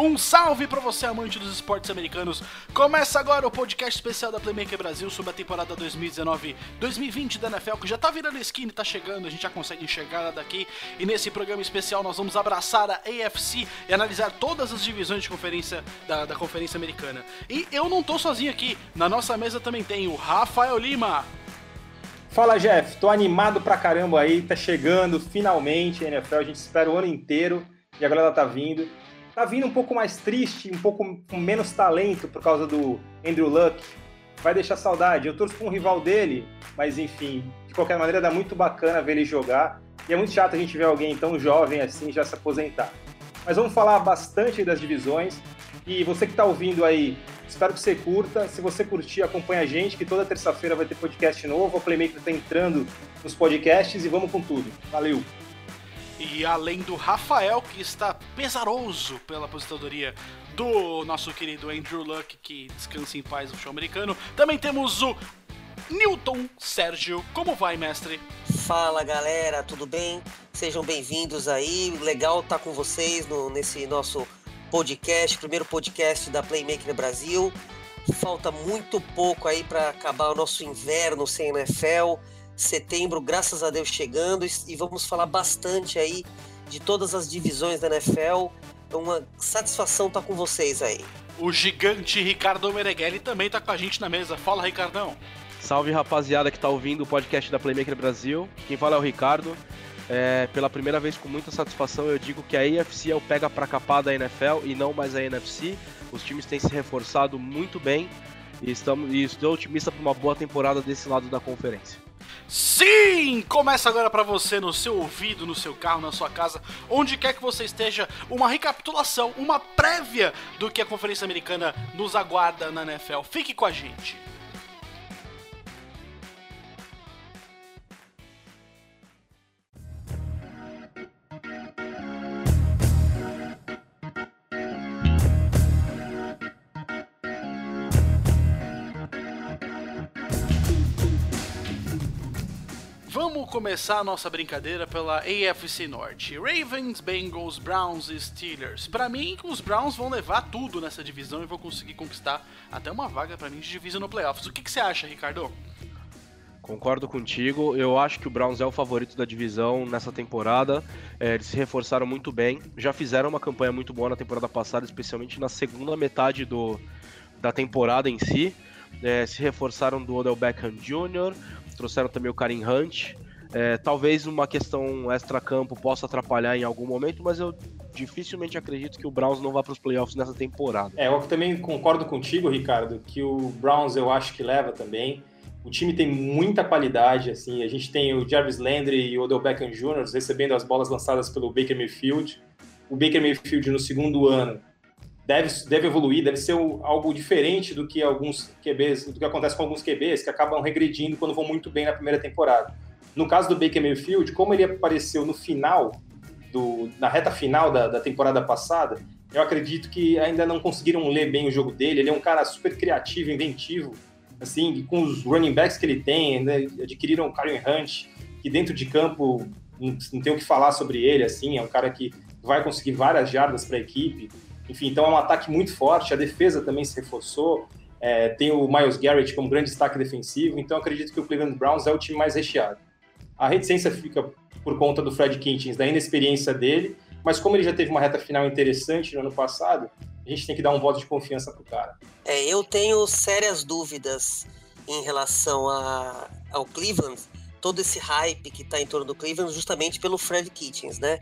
Um salve para você, amante dos esportes americanos. Começa agora o podcast especial da Playmaker Brasil sobre a temporada 2019-2020 da NFL, que já tá virando skin, tá chegando, a gente já consegue enxergar ela daqui. E nesse programa especial nós vamos abraçar a AFC e analisar todas as divisões de conferência da, da Conferência Americana. E eu não tô sozinho aqui, na nossa mesa também tem o Rafael Lima. Fala Jeff, tô animado pra caramba aí, tá chegando finalmente a NFL, a gente espera o ano inteiro e agora ela tá vindo tá vindo um pouco mais triste, um pouco com menos talento por causa do Andrew Luck. Vai deixar saudade. Eu torço com um rival dele, mas enfim, de qualquer maneira dá muito bacana ver ele jogar. E é muito chato a gente ver alguém tão jovem assim já se aposentar. Mas vamos falar bastante das divisões. E você que está ouvindo aí, espero que você curta. Se você curtir, acompanha a gente, que toda terça-feira vai ter podcast novo. O Playmaker está entrando nos podcasts e vamos com tudo. Valeu! E além do Rafael, que está pesaroso pela aposentadoria do nosso querido Andrew Luck, que descansa em paz no show americano, também temos o Newton Sérgio. Como vai, mestre? Fala galera, tudo bem? Sejam bem-vindos aí. Legal estar com vocês no, nesse nosso podcast, primeiro podcast da Playmaker Brasil. Falta muito pouco aí para acabar o nosso inverno sem NFL setembro, graças a Deus, chegando e vamos falar bastante aí de todas as divisões da NFL. É uma satisfação estar com vocês aí. O gigante Ricardo Mereghelli também está com a gente na mesa. Fala, Ricardão. Salve, rapaziada que está ouvindo o podcast da Playmaker Brasil. Quem fala é o Ricardo. É, pela primeira vez, com muita satisfação, eu digo que a AFC é o pega para capar da NFL e não mais a NFC. Os times têm se reforçado muito bem e, estamos, e estou otimista para uma boa temporada desse lado da conferência. Sim! Começa agora para você no seu ouvido, no seu carro, na sua casa, onde quer que você esteja, uma recapitulação, uma prévia do que a Conferência Americana nos aguarda na NFL. Fique com a gente. Vamos começar a nossa brincadeira pela AFC Norte. Ravens, Bengals, Browns e Steelers. Para mim, os Browns vão levar tudo nessa divisão e vão conseguir conquistar até uma vaga para mim de divisão no playoffs. O que, que você acha, Ricardo? Concordo contigo. Eu acho que o Browns é o favorito da divisão nessa temporada. É, eles se reforçaram muito bem. Já fizeram uma campanha muito boa na temporada passada, especialmente na segunda metade do, da temporada em si. É, se reforçaram do Odell Beckham Jr., trouxeram também o Karim Hunt. É, talvez uma questão extra-campo possa atrapalhar em algum momento, mas eu dificilmente acredito que o Browns não vá para os playoffs nessa temporada. É, eu também concordo contigo, Ricardo, que o Browns eu acho que leva também. O time tem muita qualidade, assim, a gente tem o Jarvis Landry e o Odell Beckham Jr. recebendo as bolas lançadas pelo Baker Mayfield. O Baker Mayfield no segundo ano deve, deve evoluir, deve ser algo diferente do que alguns QBs, do que acontece com alguns QBs que acabam regredindo quando vão muito bem na primeira temporada. No caso do Baker Mayfield, como ele apareceu no final, do, na reta final da, da temporada passada, eu acredito que ainda não conseguiram ler bem o jogo dele. Ele é um cara super criativo, inventivo, assim, com os running backs que ele tem, né? adquiriram o Karen Hunt, que dentro de campo não, tem o que falar sobre ele, assim, é um cara que vai conseguir várias jardas para a equipe. Enfim, então é um ataque muito forte, a defesa também se reforçou, é, tem o Miles Garrett como grande destaque defensivo, então acredito que o Cleveland Browns é o time mais recheado. A reticência fica por conta do Fred Kitchens, da inexperiência dele, mas como ele já teve uma reta final interessante no ano passado, a gente tem que dar um voto de confiança pro cara. É, eu tenho sérias dúvidas em relação a, ao Cleveland, todo esse hype que está em torno do Cleveland, justamente pelo Fred Kitchens, né?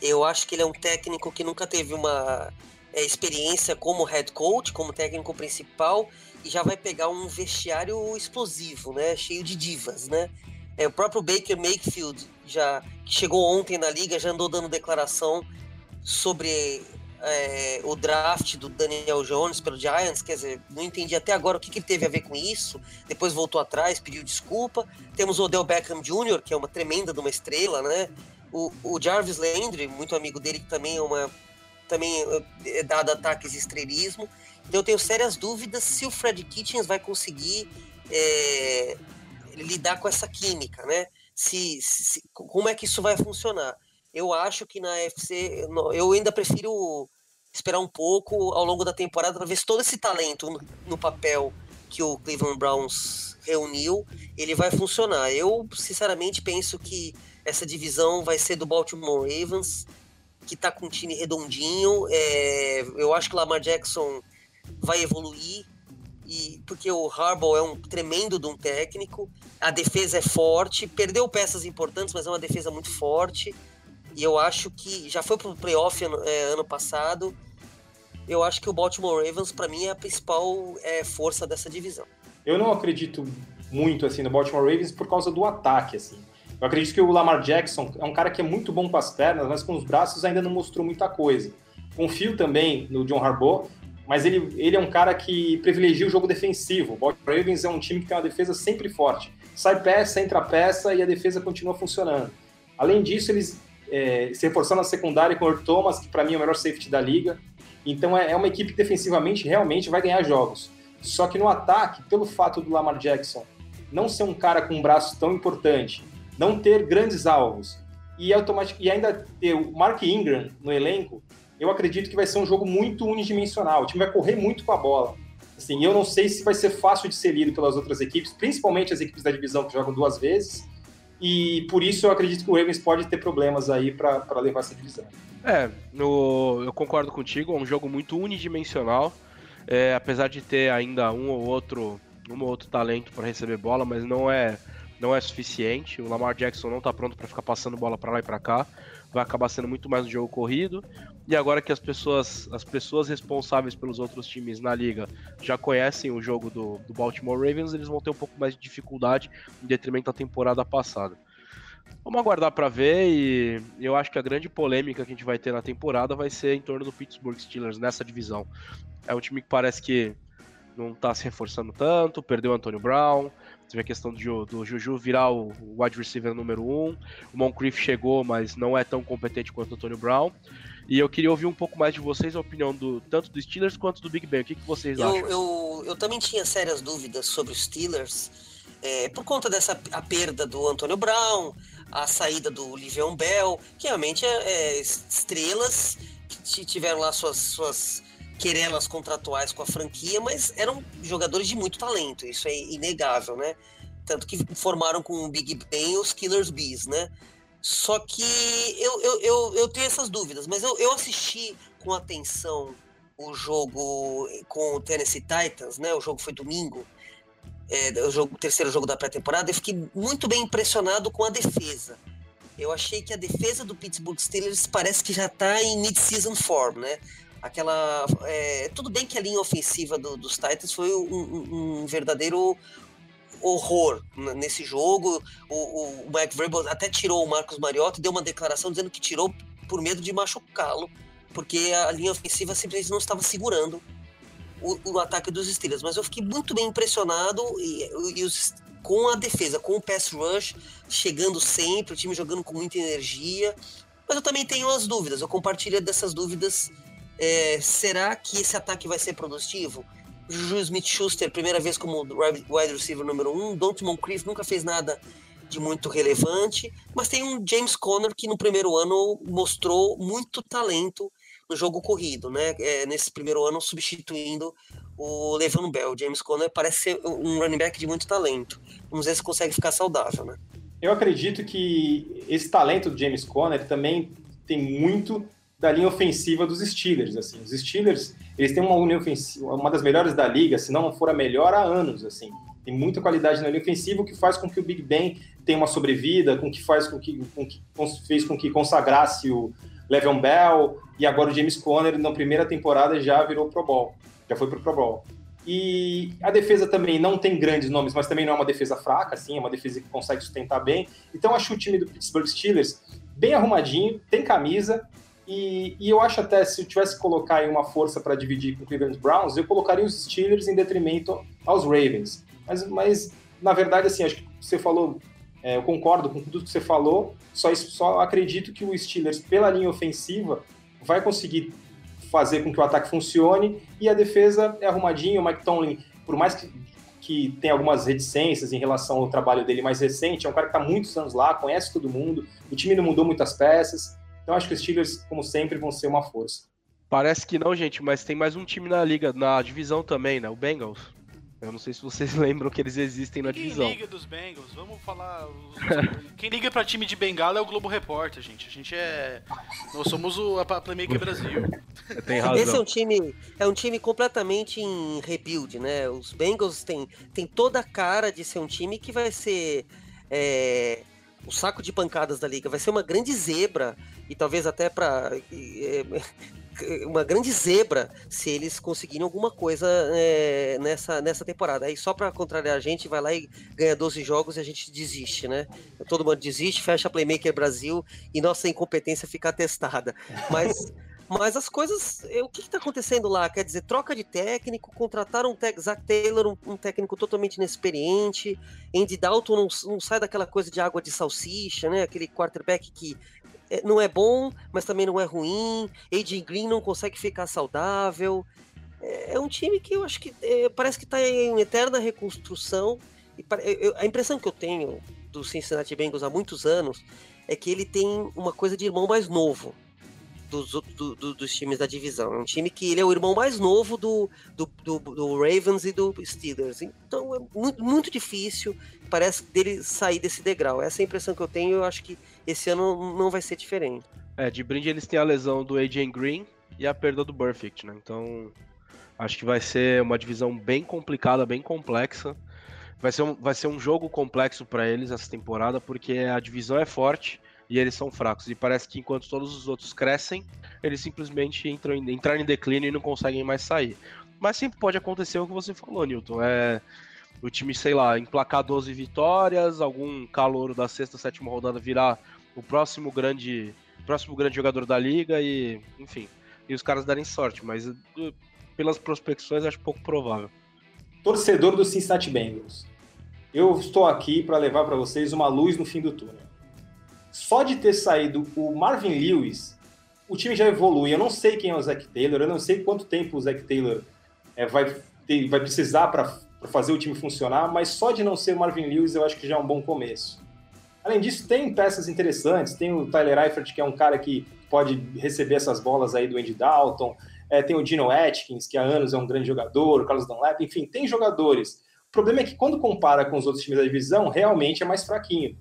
Eu acho que ele é um técnico que nunca teve uma é, experiência como head coach, como técnico principal, e já vai pegar um vestiário explosivo, né? Cheio de divas, né? É, o próprio Baker Mayfield, já, que chegou ontem na liga, já andou dando declaração sobre é, o draft do Daniel Jones pelo Giants, quer dizer, não entendi até agora o que, que teve a ver com isso. Depois voltou atrás, pediu desculpa. Temos o Odell Beckham Jr., que é uma tremenda de uma estrela, né? O, o Jarvis Landry, muito amigo dele, que também é uma também é dado ataques de estrelismo. Então eu tenho sérias dúvidas se o Fred Kitchens vai conseguir é, lidar com essa química, né? Se, se, como é que isso vai funcionar? Eu acho que na FC eu ainda prefiro esperar um pouco ao longo da temporada para ver se todo esse talento no, no papel que o Cleveland Browns reuniu, ele vai funcionar. Eu, sinceramente, penso que essa divisão vai ser do Baltimore Ravens, que está com um time redondinho. É, eu acho que Lamar Jackson vai evoluir, e porque o Harbaugh é um tremendo de um técnico. A defesa é forte, perdeu peças importantes, mas é uma defesa muito forte. E eu acho que já foi para o playoff ano, é, ano passado. Eu acho que o Baltimore Ravens, para mim, é a principal é, força dessa divisão. Eu não acredito muito assim no Baltimore Ravens por causa do ataque, assim. Eu acredito que o Lamar Jackson é um cara que é muito bom com as pernas, mas com os braços ainda não mostrou muita coisa. Confio também no John Harbaugh, mas ele, ele é um cara que privilegia o jogo defensivo. O Baltimore Ravens é um time que tem uma defesa sempre forte. Sai peça, entra peça e a defesa continua funcionando. Além disso, eles é, se reforçando na secundária com o Thomas, que para mim é o melhor safety da liga. Então é, é uma equipe que defensivamente realmente vai ganhar jogos. Só que no ataque, pelo fato do Lamar Jackson não ser um cara com um braço tão importante, não ter grandes alvos e, e ainda ter o Mark Ingram no elenco, eu acredito que vai ser um jogo muito unidimensional. O time vai correr muito com a bola. Assim, eu não sei se vai ser fácil de ser lido pelas outras equipes, principalmente as equipes da divisão que jogam duas vezes. E por isso eu acredito que o Ravens pode ter problemas aí para levar essa divisão. É, no, eu concordo contigo, é um jogo muito unidimensional. É, apesar de ter ainda um ou outro, um ou outro talento para receber bola, mas não é não é suficiente. O Lamar Jackson não está pronto para ficar passando bola para lá e para cá. Vai acabar sendo muito mais um jogo corrido. E agora que as pessoas, as pessoas responsáveis pelos outros times na liga já conhecem o jogo do, do Baltimore Ravens, eles vão ter um pouco mais de dificuldade em detrimento da temporada passada. Vamos aguardar para ver e eu acho que a grande polêmica que a gente vai ter na temporada vai ser em torno do Pittsburgh Steelers nessa divisão. É um time que parece que não está se reforçando tanto, perdeu o Antônio Brown, Teve a questão do, do Juju virar o wide receiver número 1. Um. O Moncrief chegou, mas não é tão competente quanto o Antônio Brown. E eu queria ouvir um pouco mais de vocês, a opinião do tanto do Steelers quanto do Big Ben. O que, que vocês eu, acham? Eu, eu também tinha sérias dúvidas sobre os Steelers, é, por conta dessa a perda do Antônio Brown, a saída do Livion Bell, que realmente é, é estrelas que tiveram lá suas, suas querelas contratuais com a franquia, mas eram jogadores de muito talento, isso é inegável, né? Tanto que formaram com o Big Ben os Killers Bees, né? Só que eu, eu, eu, eu tenho essas dúvidas, mas eu, eu assisti com atenção o jogo com o Tennessee Titans, né? O jogo foi domingo, é, o, jogo, o terceiro jogo da pré-temporada, eu fiquei muito bem impressionado com a defesa. Eu achei que a defesa do Pittsburgh Steelers parece que já está em mid-season form, né? aquela. É, tudo bem que a linha ofensiva do, dos Titans foi um, um, um, verdadeiro horror nesse jogo. O, o Mike Vrabel até tirou o Marcos Mariota e deu uma declaração dizendo que tirou por medo de machucá-lo, porque a linha ofensiva simplesmente não estava segurando o, o, ataque dos Steelers. Mas eu fiquei muito bem impressionado e, e os, com a defesa, com o pass rush chegando sempre, o time jogando com muita energia. Mas eu também tenho as dúvidas, eu compartilho dessas dúvidas é, será que esse ataque vai ser produtivo? Juju Smith-Schuster, primeira vez como wide receiver número um. Don't Moncrief nunca fez nada de muito relevante. Mas tem um James Conner que no primeiro ano mostrou muito talento no jogo corrido, né? É, nesse primeiro ano substituindo o Levan Bell. James Conner parece ser um running back de muito talento. Vamos ver se consegue ficar saudável, né? Eu acredito que esse talento do James Conner também tem muito da linha ofensiva dos Steelers. Assim, os Steelers eles têm uma linha ofensiva, uma das melhores da liga, se não for a melhor há anos. Assim, tem muita qualidade na linha ofensiva, o que faz com que o Big Ben tenha uma sobrevida, com que faz com que, com que fez com que consagrasse o Le'Veon Bell e agora o James Conner na primeira temporada já virou Pro Bowl, já foi pro Pro Bowl. E a defesa também não tem grandes nomes, mas também não é uma defesa fraca, assim, é uma defesa que consegue sustentar bem. Então acho o time do Pittsburgh Steelers bem arrumadinho, tem camisa, e, e, eu acho até, se eu tivesse que colocar uma força para dividir com o Cleveland Browns, eu colocaria os Steelers em detrimento aos Ravens. Mas, mas na verdade, assim, acho que você falou, é, eu concordo com tudo que você falou, só, só acredito que o Steelers, pela linha ofensiva, vai conseguir fazer com que o ataque funcione e a defesa é arrumadinha. O Mike Tomlin, por mais que, que tenha algumas reticências em relação ao trabalho dele mais recente, é um cara que está muitos anos lá, conhece todo mundo, o time não mudou muitas peças. Então acho que os Steelers, como sempre, vão ser uma força. Parece que não, gente, mas tem mais um time na liga, na divisão também, né? O Bengals. Eu não sei se vocês lembram que eles existem na divisão. Quem liga dos Bengals? Vamos falar. Quem liga pra time de Bengala é o Globo Repórter, gente. A gente é. Nós somos o a Playmaker Brasil. Tem razão. Esse é um time, é um time completamente em rebuild, né? Os Bengals têm, têm toda a cara de ser um time que vai ser é, o saco de pancadas da liga. Vai ser uma grande zebra e talvez até para é, uma grande zebra se eles conseguirem alguma coisa é, nessa, nessa temporada. Aí só para contrariar a gente, vai lá e ganha 12 jogos e a gente desiste, né? Todo mundo desiste, fecha Playmaker Brasil e nossa incompetência fica testada. Mas. Mas as coisas. Eh, o que está acontecendo lá? Quer dizer, troca de técnico, contrataram um te Zach Taylor, um, um, técnico totalmente inexperiente. Andy Dalton não, não, sai daquela coisa de água de salsicha, né? Aquele quarterback que é, não é bom, mas também não é ruim. AJ Green não consegue ficar saudável. É, é um time que eu acho que é, parece que está em eterna reconstrução. E eu, a impressão que eu tenho do Cincinnati Bengals há muitos anos é que ele tem uma coisa de irmão mais novo dos, do, do, dos times da divisão. É um time que ele é o irmão mais novo do, do, do Ravens e do Steelers. Então é muito, muito difícil, parece, dele sair desse degrau. Essa é a impressão que eu tenho. Eu acho que esse ano não vai ser diferente. É, de brinde eles têm a lesão do AJ Green e a perda do Burfict, né? Então acho que vai ser uma divisão bem complicada, bem complexa. Vai ser um, vai ser um jogo complexo para eles essa temporada, porque a divisão é forte e eles são fracos. E parece que enquanto todos os outros crescem, eles simplesmente entram em, em declínio e não conseguem mais sair. Mas sempre pode acontecer o que você falou, Newton. É o time, sei lá, emplacar 12 vitórias, algum calouro da sexta, sétima rodada virar o próximo grande, próximo grande jogador da liga e, enfim, e os caras darem sorte, mas pelas prospecções acho pouco provável. Torcedor do Cincinnati Bengals. Eu estou aqui para levar para vocês uma luz no fim do túnel só de ter saído o Marvin Lewis, o time já evolui. Eu não sei quem é o Zach Taylor, eu não sei quanto tempo o Zach Taylor é, vai, ter, vai precisar para fazer o time funcionar, mas só de não ser o Marvin Lewis eu acho que já é um bom começo. Além disso, tem peças interessantes, tem o Tyler Eifert, que é um cara que pode receber essas bolas aí do Andy Dalton, é, tem o Dino Atkins, que há anos é um grande jogador, o Carlos Dunlap, enfim, tem jogadores. O problema é que quando compara com os outros times da divisão, realmente é mais fraquinho.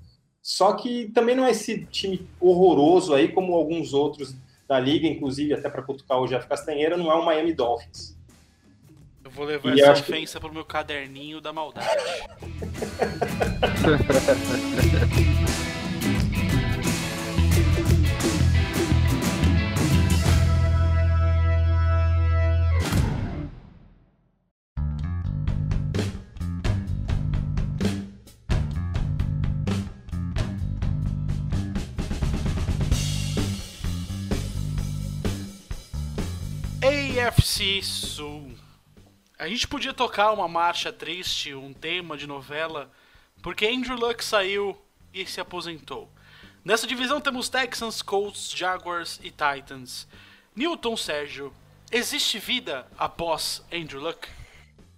Só que também não é esse time horroroso aí, como alguns outros da liga, inclusive até para cutucar o Jeff Castanheira, não é o Miami Dolphins. Eu vou levar e essa ofensa que... pro meu caderninho da maldade. Sul. A gente podia tocar uma marcha triste, um tema de novela, porque Andrew Luck saiu e se aposentou. Nessa divisão temos Texans, Colts, Jaguars e Titans. Newton Sérgio, existe vida após Andrew Luck?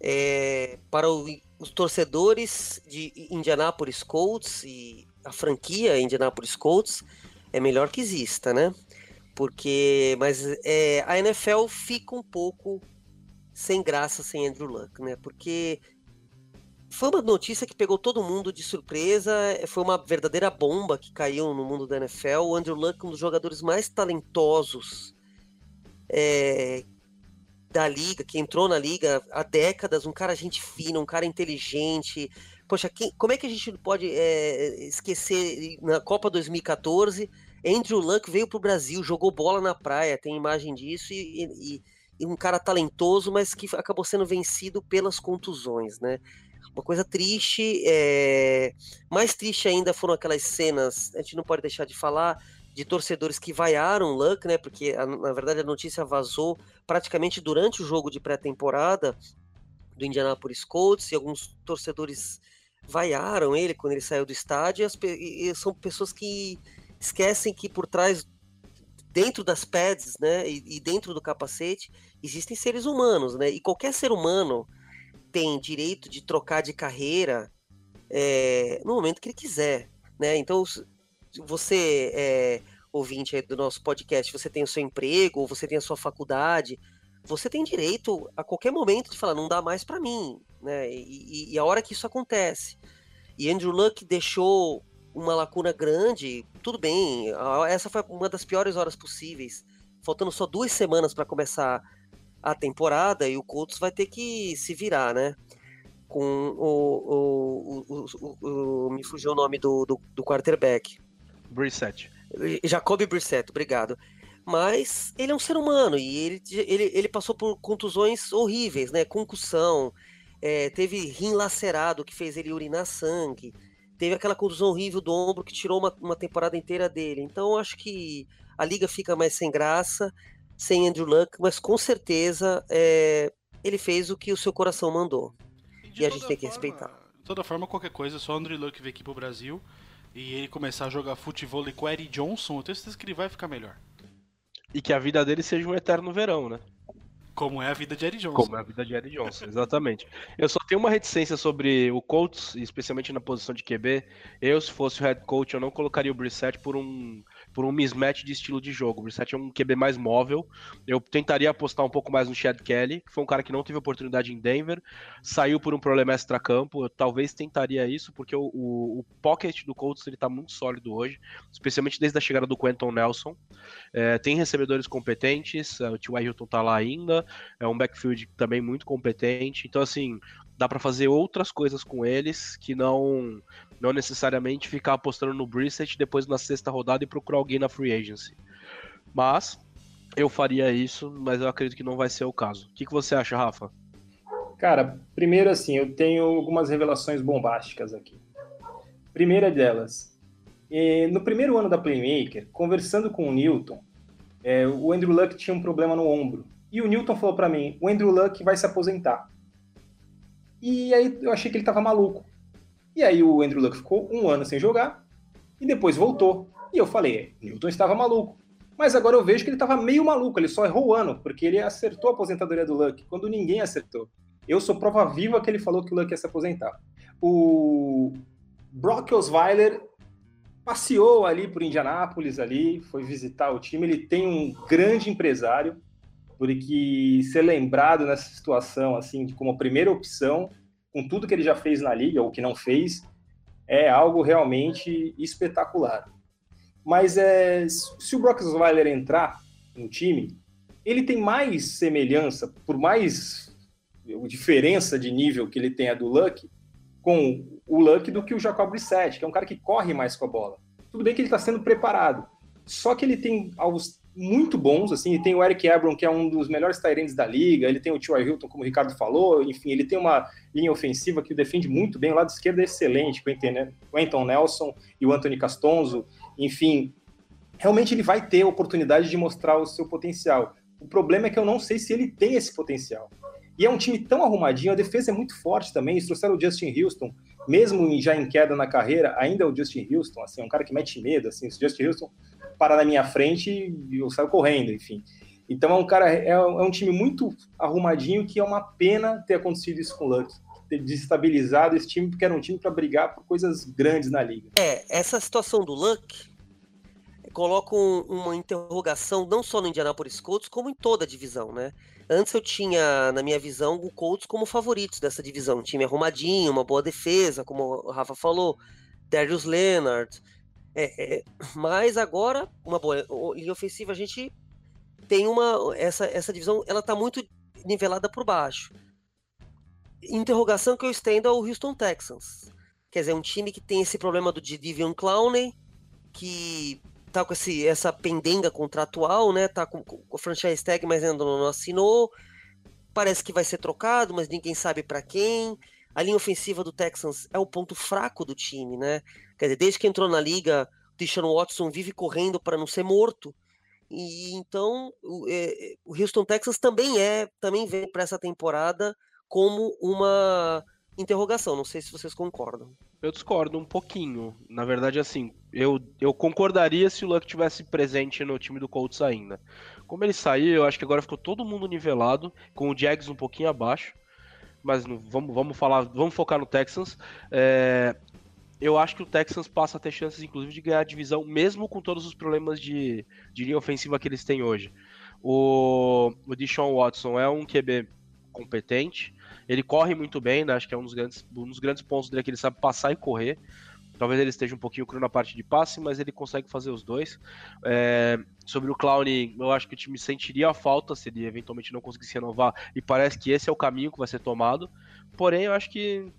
É, para o, os torcedores de Indianapolis Colts e a franquia Indianapolis Colts, é melhor que exista, né? Porque, mas é, a NFL fica um pouco sem graça sem Andrew Luck, né? Porque foi uma notícia que pegou todo mundo de surpresa, foi uma verdadeira bomba que caiu no mundo da NFL. O Andrew Luck, um dos jogadores mais talentosos é, da liga, que entrou na liga há décadas, um cara gente fina, um cara inteligente. Poxa, quem, como é que a gente pode é, esquecer na Copa 2014? Andrew Luck veio para o Brasil, jogou bola na praia, tem imagem disso, e, e, e, um cara talentoso, mas que acabou sendo vencido pelas contusões, né? Uma coisa triste, é... mais triste ainda foram aquelas cenas, a gente não pode deixar de falar, de torcedores que vaiaram Luck, né? Porque a, na verdade a notícia vazou praticamente durante o jogo de pré-temporada do Indianapolis Colts e alguns torcedores vaiaram ele quando ele saiu do estádio. E, as, e são pessoas que esquecem que por trás, dentro das pads, né, e, e, dentro do capacete, existem seres humanos, né? E qualquer ser humano tem direito de trocar de carreira é, no momento que ele quiser, né? Então, você, é, ouvinte do nosso podcast, você tem o seu emprego, ou você tem a sua faculdade, você tem direito a qualquer momento de falar, não dá mais para mim, né? E, e, e, a hora que isso acontece. E Andrew Luck deixou uma lacuna grande, tudo bem, essa foi uma das piores horas possíveis, faltando só duas semanas para começar a temporada e o Colts vai ter que se virar, né? Com o. o, o, o me fugiu o nome do, do, do quarterback. Brissett. Jacoby Brissett, obrigado. Mas ele é um ser humano e ele, ele, ele passou por contusões horríveis, né? Concussão, é, teve rim lacerado que fez ele urinar sangue, teve aquela contusão horrível do ombro que tirou uma, uma temporada inteira dele. Então acho que a liga fica mais sem graça, sem Andrew Luck, mas com certeza é, ele fez o que o seu coração mandou. E, e a gente tem que respeitar. De toda forma, qualquer coisa, só Andrew Luck vir aqui pro Brasil e ele começar a jogar futebol com o Eric Johnson, eu tenho certeza que ele vai ficar melhor. E que a vida dele seja um eterno verão, né? Como é a vida de Eric Johnson. Como é a vida de Eric Johnson, exatamente. Eu só tenho uma reticência sobre o Colts, especialmente na posição de QB. Eu, se fosse o head coach, eu não colocaria o Brissett por um por um mismatch de estilo de jogo. O Brissett é um QB mais móvel. Eu tentaria apostar um pouco mais no Chad Kelly, que foi um cara que não teve oportunidade em Denver, saiu por um problema extra-campo. Eu talvez tentaria isso, porque o, o, o pocket do Colts ele tá muito sólido hoje, especialmente desde a chegada do Quentin Nelson. É, tem recebedores competentes, é, o T.Y. Hilton tá lá ainda, é um backfield também muito competente. Então, assim, dá para fazer outras coisas com eles que não não necessariamente ficar apostando no Brissett depois na sexta rodada e procurar alguém na free agency. Mas eu faria isso, mas eu acredito que não vai ser o caso. O que, que você acha, Rafa? Cara, primeiro assim, eu tenho algumas revelações bombásticas aqui. Primeira delas, eh, no primeiro ano da Playmaker, conversando com o Newton, é, o Andrew Luck tinha um problema no ombro. E o Newton falou para mim: o Andrew Luck vai se aposentar. E aí eu achei que ele tava maluco. E aí o Andrew Luck ficou um ano sem jogar e depois voltou. E eu falei, Newton estava maluco. Mas agora eu vejo que ele estava meio maluco, ele só errou o ano, porque ele acertou a aposentadoria do Luck, quando ninguém acertou. Eu sou prova viva que ele falou que o Luck ia se aposentar. O Brock Osweiler passeou ali por Indianápolis ali, foi visitar o time, ele tem um grande empresário, porque ser lembrado nessa situação, assim, como a primeira opção, com tudo que ele já fez na liga, ou que não fez, é algo realmente espetacular. Mas é, se o Brock Osweiler entrar no time, ele tem mais semelhança, por mais diferença de nível que ele tenha do Luck, com o Luck do que o Jacob Brissett, que é um cara que corre mais com a bola. Tudo bem que ele está sendo preparado, só que ele tem aos muito bons, assim, e tem o Eric Ebron, que é um dos melhores Tyrants da liga, ele tem o T.Y. Hilton, como o Ricardo falou, enfim, ele tem uma linha ofensiva que defende muito bem, o lado esquerdo é excelente, com o Anton Nelson e o Anthony Castonzo, enfim, realmente ele vai ter oportunidade de mostrar o seu potencial. O problema é que eu não sei se ele tem esse potencial. E é um time tão arrumadinho, a defesa é muito forte também. Eles trouxeram o Justin Houston, mesmo já em queda na carreira, ainda é o Justin Houston, assim, é um cara que mete medo, assim, o Justin Houston para na minha frente e eu saio correndo, enfim. Então é um cara, é, é um time muito arrumadinho que é uma pena ter acontecido isso com o Luck, ter desestabilizado esse time, porque era um time para brigar por coisas grandes na liga. É, essa situação do Luck coloca um, uma interrogação não só no Indianapolis Colts, como em toda a divisão, né? Antes eu tinha, na minha visão, o Colts como favoritos dessa divisão. Um time arrumadinho, uma boa defesa, como o Rafa falou, Darius Leonard, é, é, mas agora, uma boa linha ofensiva, a gente tem uma. Essa, essa divisão ela tá muito nivelada por baixo. Interrogação que eu estendo ao Houston Texans. Quer dizer, um time que tem esse problema do Divion Clowney, que tá com esse, essa pendenga contratual, né? Tá com, com o franchise tag, mas ainda não assinou. Parece que vai ser trocado, mas ninguém sabe para quem. A linha ofensiva do Texans é o ponto fraco do time, né? Quer dizer, desde que entrou na liga, o Deshaun Watson vive correndo para não ser morto. E então o, é, o Houston Texas também é, também vem para essa temporada como uma interrogação. Não sei se vocês concordam. Eu discordo um pouquinho. Na verdade, assim, eu, eu concordaria se o Luck tivesse presente no time do Colts ainda. Como ele saiu, eu acho que agora ficou todo mundo nivelado, com o Jags um pouquinho abaixo. Mas não, vamos, vamos falar, vamos focar no Texans. É, eu acho que o Texans passa a ter chances, inclusive, de ganhar a divisão, mesmo com todos os problemas de, de linha ofensiva que eles têm hoje. O, o Deshaun Watson é um QB competente, ele corre muito bem, né? Acho que é um dos grandes, um dos grandes pontos dele é que ele sabe passar e correr. Talvez ele esteja um pouquinho cru na parte de passe, mas ele consegue fazer os dois. É, sobre o Clown, eu acho que o time sentiria a falta se ele eventualmente não conseguisse renovar, e parece que esse é o caminho que vai ser tomado. Porém, eu acho que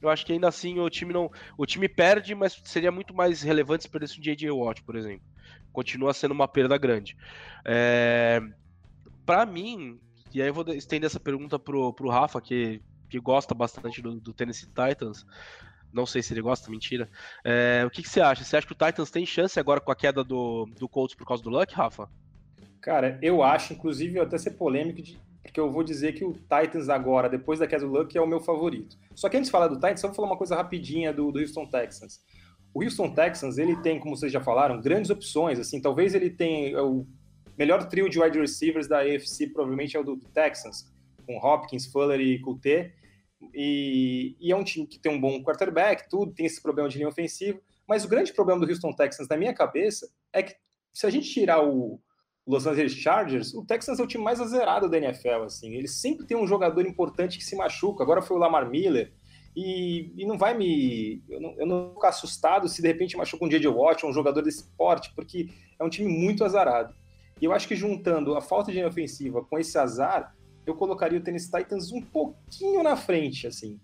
eu acho que ainda assim o time não. O time perde, mas seria muito mais relevante se perdesse um J.J. Watt, por exemplo. Continua sendo uma perda grande. É, para mim, e aí eu vou estender essa pergunta pro, pro Rafa, que, que gosta bastante do, do Tennessee Titans. Não sei se ele gosta, mentira. É, o que, que, você acha? Você acha que o Titans tem chance agora com a queda do, do Colts por causa do Luck, Rafa? Cara, eu acho, inclusive, até ser polêmico, de, porque eu vou dizer que o Titans agora, depois da queda do Luck, é o meu favorito. Só que antes de falar do Titans, só vou falar uma coisa rapidinha do, do Houston Texans. O Houston Texans, ele tem, como vocês já falaram, grandes opções, assim, talvez ele tenha o melhor trio de wide receivers da AFC, provavelmente é o do, do Texans, com Hopkins, Fuller e Couté, e, e, é um time que tem um bom quarterback, tudo, tem esse problema de linha ofensiva, mas o grande problema do Houston Texans, na minha cabeça, é que se a gente tirar o Los Angeles Chargers, o Texans é o time mais azerado da NFL, assim, ele sempre tem um jogador importante que se machuca, agora foi o Lamar Miller, e, e não vai me... Eu não, eu não vou ficar assustado se de repente machuca um J.J. Watt, um jogador desse porte, porque é um time muito azarado. E eu acho que juntando a falta de ofensiva com esse azar, eu colocaria o Tennessee Titans um pouquinho na frente, assim.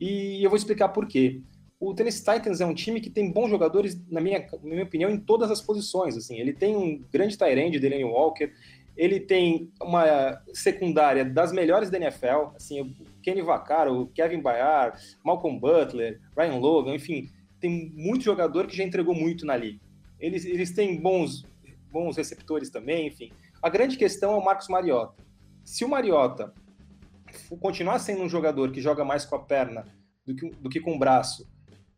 E eu vou explicar por quê. O Tennessee Titans é um time que tem bons jogadores, na minha, na minha opinião, em todas as posições. Assim, ele tem um grande Tyrande, Delaney Walker, ele tem uma secundária das melhores da NFL, assim, o Kenny Vaccaro, o Kevin Bayard, Malcolm Butler, Ryan Logan, enfim, tem muito jogador que já entregou muito na liga. Eles, eles têm bons, bons receptores também, enfim. A grande questão é o Marcos Mariota. Se o Mariota continuar sendo um jogador que joga mais com a perna do que, do que com o braço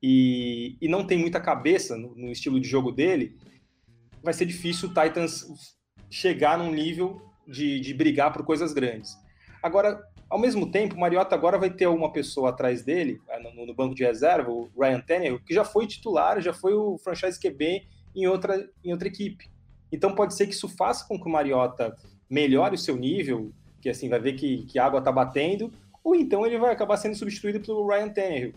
e, e não tem muita cabeça no, no, estilo de jogo dele, vai ser difícil o Titans chegar num nível de, de brigar por coisas grandes. Agora, ao mesmo tempo, o Mariota agora vai ter uma pessoa atrás dele, eh, no, no banco de reserva, o Ryan Tannehill, que já foi titular, já foi o franchise QB em outra, em outra equipe. Então pode ser que isso faça com que o Mariota melhore o seu nível, que assim vai ver que, que a água está batendo, ou então ele vai acabar sendo substituído pelo Ryan Tannehill,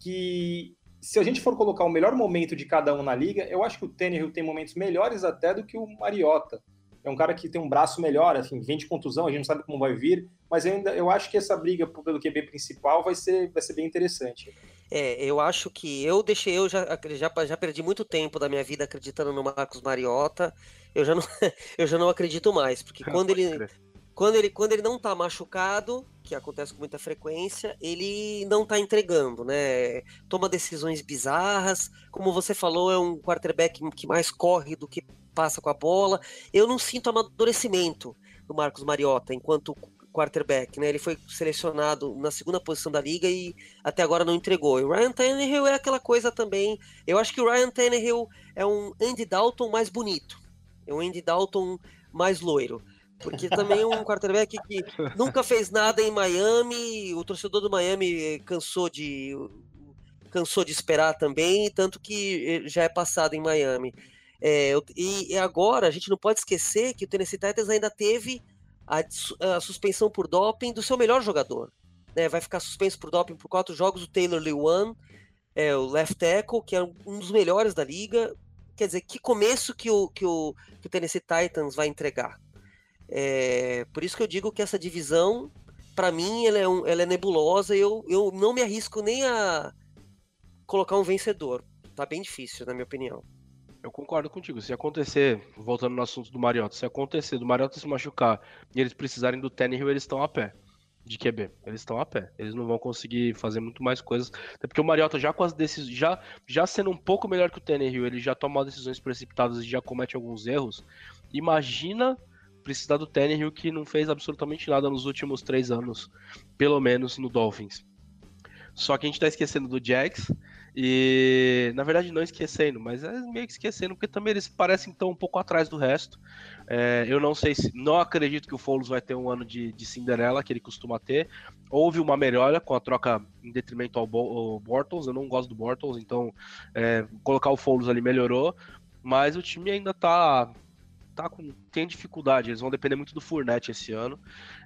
que se a gente for colocar o melhor momento de cada um na liga, eu acho que o Tannehill tem momentos melhores até do que o Mariota. É um cara que tem um braço melhor, assim, vem de contusão, a gente não sabe como vai vir, mas ainda eu acho que essa briga pelo QB principal vai ser, vai ser bem interessante. É, eu acho que eu deixei, eu já, já, já perdi muito tempo da minha vida acreditando no Marcos Mariota. Eu já não, eu já não acredito mais, porque quando ele, quando ele, quando ele não tá machucado, que acontece com muita frequência, ele não tá entregando, né? Toma decisões bizarras. Como você falou, é um quarterback que mais corre do que passa com a bola. Eu não sinto amadurecimento do Marcos Mariota enquanto quarterback, né? Ele foi selecionado na segunda posição da liga e até agora não entregou. E o Ryan Tannehill é aquela coisa também. Eu acho que o Ryan Tannehill é um Andy Dalton mais bonito. É um Andy Dalton mais loiro. Porque também é um quarterback que nunca fez nada em Miami, o torcedor do Miami cansou de cansou de esperar também, tanto que já é passado em Miami. É, e agora a gente não pode esquecer que o Tennessee Titans ainda teve a, a suspensão por doping do seu melhor jogador. Né? Vai ficar suspenso por doping por quatro jogos o Taylor Lewan, é, o left tackle, que é um dos melhores da liga. Quer dizer, que começo que o, que o, que o Tennessee Titans vai entregar. É, por isso que eu digo que essa divisão, para mim, ela é, um, ela é nebulosa e eu, eu não me arrisco nem a colocar um vencedor. Tá bem difícil, na minha opinião. Eu concordo contigo. Se acontecer, voltando no assunto do Mariota, se acontecer do Mariota se machucar e eles precisarem do Tannehill, eles estão a pé de QB. Eles estão a pé. Eles não vão conseguir fazer muito mais coisas. Até porque o Mariota já com as decisões, já, já sendo um pouco melhor que o Tannehill, ele já toma decisões precipitadas e já comete alguns erros. Imagina precisar do Tannehill que não fez absolutamente nada nos últimos três anos, pelo menos no Dolphins. Só que a gente tá esquecendo do Jags E, na verdade, não esquecendo, mas é meio que esquecendo, porque também eles parecem tão um pouco atrás do resto. É, eu não sei se. Não acredito que o Foles vai ter um ano de, de Cinderela, que ele costuma ter. Houve uma melhora com a troca em detrimento ao, Bo, Bortles. Eu não gosto do Bortles, então é, colocar o Foles ali melhorou. Mas o time ainda tá tá com, tem dificuldade, eles vão depender muito do Fournette esse ano.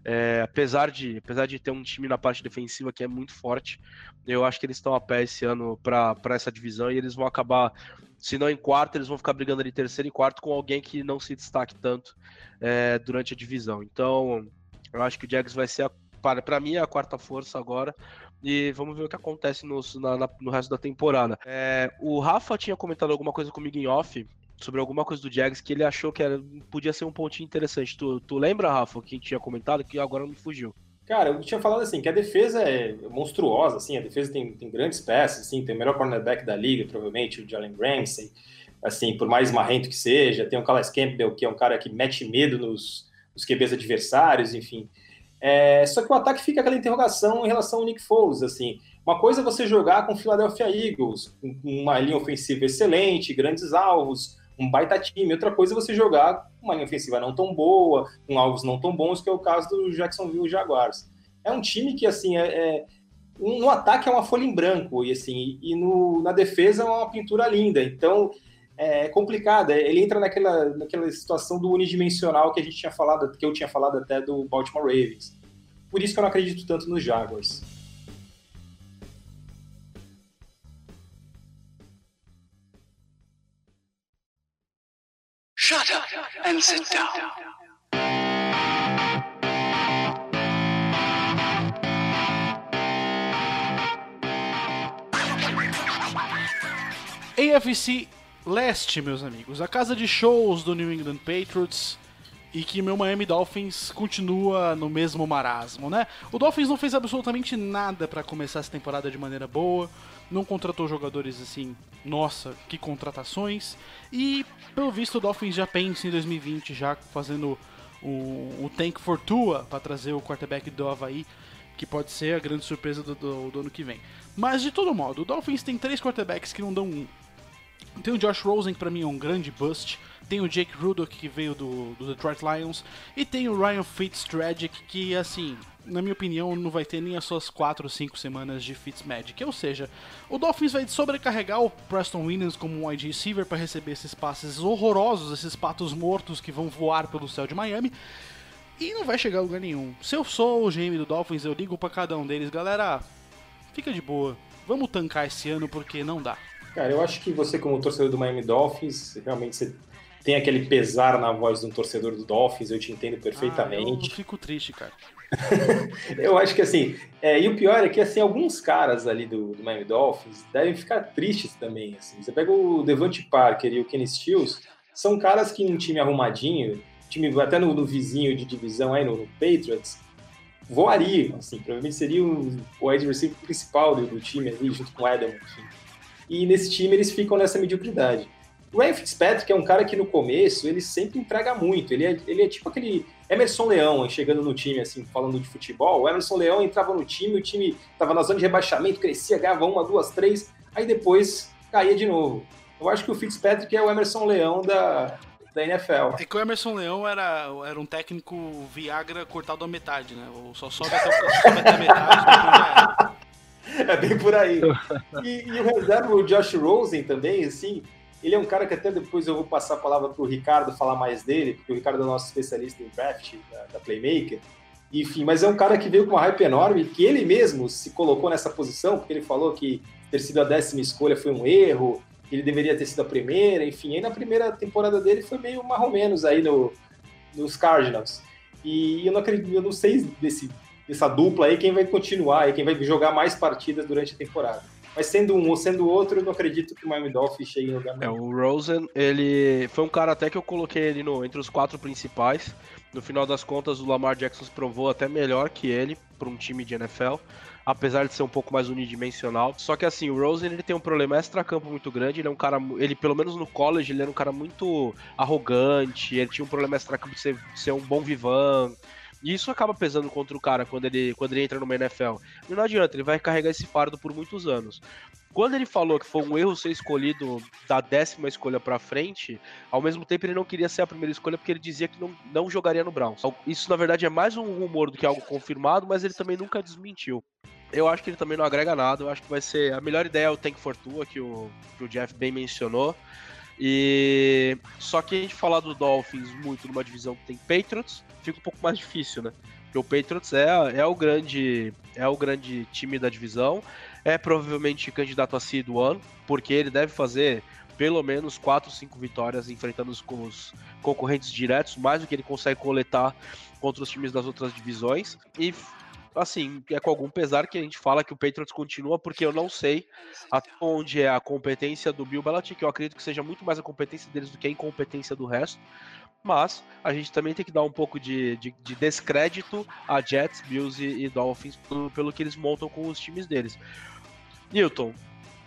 É, apesar, de, apesar de ter um time na parte defensiva que é muito forte, eu acho que eles estão a pé esse ano para essa divisão e eles vão acabar, se não em quarto, eles vão ficar brigando ali terceiro e quarto com alguém que não se destaque tanto é, durante a divisão. Então, eu acho que o Jags vai ser, para mim, a quarta força agora. E vamos ver o que acontece no, na, no resto da temporada. É, o Rafa tinha comentado alguma coisa comigo em off sobre alguma coisa do Jags que ele achou que era, podia ser um pontinho interessante. Tu, tu lembra, Rafa, que tinha comentado que agora me fugiu? Cara, eu tinha falado assim, que a defesa é monstruosa, assim, a defesa tem, tem grandes peças, assim, tem o melhor cornerback da liga, provavelmente, o Jalen Ramsey, assim, por mais marrento que seja, tem o Calais Campbell, que é um cara que mete medo nos, nos QBs adversários, enfim. É, só que o ataque fica aquela interrogação em relação ao Nick Foles, assim, uma coisa é você jogar com o Philadelphia Eagles, com uma linha ofensiva excelente, grandes alvos, um baita time. Outra coisa é você jogar uma linha ofensiva não tão boa, com alvos não tão bons, que é o caso do Jacksonville Jaguars. É um time que, assim, é, é no ataque é uma folha em branco, e assim, e no, na defesa é uma pintura linda. Então, é complicado. Ele entra naquela, naquela situação do unidimensional que a gente tinha falado, que eu tinha falado até do Baltimore Ravens. Por isso que eu não acredito tanto nos Jaguars. Shut up and sit down. AFC Leste, meus amigos, a casa de shows do New England Patriots e que meu Miami Dolphins continua no mesmo marasmo, né? O Dolphins não fez absolutamente nada para começar essa temporada de maneira boa não contratou jogadores assim, nossa, que contratações. E pelo visto o Dolphins já pensa em 2020, já fazendo o, o Tank Fortua para trazer o quarterback do Havaí, que pode ser a grande surpresa do, do, do ano que vem. Mas de todo modo, o Dolphins tem três quarterbacks que não dão um. Tem o Josh Rosen, que pra mim é um grande bust. Tem o Jake Rudock, que veio do, do Detroit Lions. E tem o Ryan Fitztragic, que, assim, na minha opinião, não vai ter nem as suas 4 ou 5 semanas de Fitzmagic. Ou seja, o Dolphins vai sobrecarregar o Preston Williams como um wide receiver para receber esses passes horrorosos, esses patos mortos que vão voar pelo céu de Miami. E não vai chegar a lugar nenhum. Se eu sou o GM do Dolphins, eu ligo para cada um deles, galera, fica de boa. Vamos tancar esse ano porque não dá. Cara, eu acho que você, como torcedor do Miami Dolphins, realmente você tem aquele pesar na voz de um torcedor do Dolphins, eu te entendo perfeitamente. Ah, eu fico triste, cara. eu acho que assim, é, e o pior é que assim, alguns caras ali do, do Miami Dolphins devem ficar tristes também. Assim. Você pega o Devante Parker e o Kenny Stills, são caras que em um time arrumadinho, time até no, no vizinho de divisão aí no, no, Patriots, voariam, assim, provavelmente seria o, o wide receiver principal do, do, time ali, junto com o Adam, enfim. E nesse time eles ficam nessa mediocridade. O Ryan Fitzpatrick é um cara que no começo ele sempre entrega muito. Ele é, ele é tipo aquele Emerson Leão chegando no time, assim, falando de futebol. O Emerson Leão entrava no time, o time estava na zona de rebaixamento, crescia, ganhava uma, duas, três, aí depois caía de novo. Eu acho que o Fitzpatrick é o Emerson Leão da, da NFL. É que o Emerson Leão era, era um técnico Viagra cortado à metade, né? Ou só sobe até, sobe até a metade, É bem por aí. E, e o reserva, o Josh Rosen também, assim, ele é um cara que até depois eu vou passar a palavra para o Ricardo falar mais dele, porque o Ricardo é o nosso especialista em draft da, da, Playmaker. Enfim, mas é um cara que veio com uma hype enorme, que ele mesmo se colocou nessa posição, porque ele falou que ter sido a décima escolha foi um erro, que ele deveria ter sido a primeira, enfim. Aí na primeira temporada dele foi meio mais ou menos aí no, nos Cardinals. E eu não acredito, eu não sei desse, dessa dupla aí quem vai continuar e quem vai jogar mais partidas durante a temporada. Mas sendo um ou sendo outro, eu não acredito que o Miami Dolphins chegue no lugar É, o Rosen, ele foi um cara até que eu coloquei ele no, entre os quatro principais. No final das contas, o Lamar Jackson se provou até melhor que ele para um time de NFL, apesar de ser um pouco mais unidimensional. Só que assim, o Rosen ele tem um problema extra-campo muito grande. Ele é um cara, ele pelo menos no college, ele era um cara muito arrogante. Ele tinha um problema extra-campo de ser, de ser um bom vivan E isso acaba pesando contra o cara quando ele, quando ele entra numa NFL. E não adianta, ele vai carregar esse fardo por muitos anos. Quando ele falou que foi um erro ser escolhido da décima escolha para frente, ao mesmo tempo ele não queria ser a primeira escolha porque ele dizia que não, não jogaria no Browns. Isso na verdade é mais um rumor do que algo confirmado, mas ele também nunca desmentiu. Eu acho que ele também não agrega nada. Eu acho que vai ser a melhor ideia é o Tank Fortua que o, que o Jeff bem mencionou. E só que a gente falar do Dolphins muito numa divisão que tem Patriots, fica um pouco mais difícil, né? Porque o Patriots é, é o grande é o grande time da divisão, é provavelmente candidato a seed one, porque ele deve fazer pelo menos 4, 5 vitórias enfrentando os, os concorrentes diretos, mais do que ele consegue coletar contra os times das outras divisões. E assim, é com algum pesar que a gente fala que o Patriots continua, porque eu não sei até onde é a competência do Bill Belichick, eu acredito que seja muito mais a competência deles do que a incompetência do resto, mas a gente também tem que dar um pouco de, de, de descrédito a Jets, Bills e, e Dolphins pelo, pelo que eles montam com os times deles. Newton,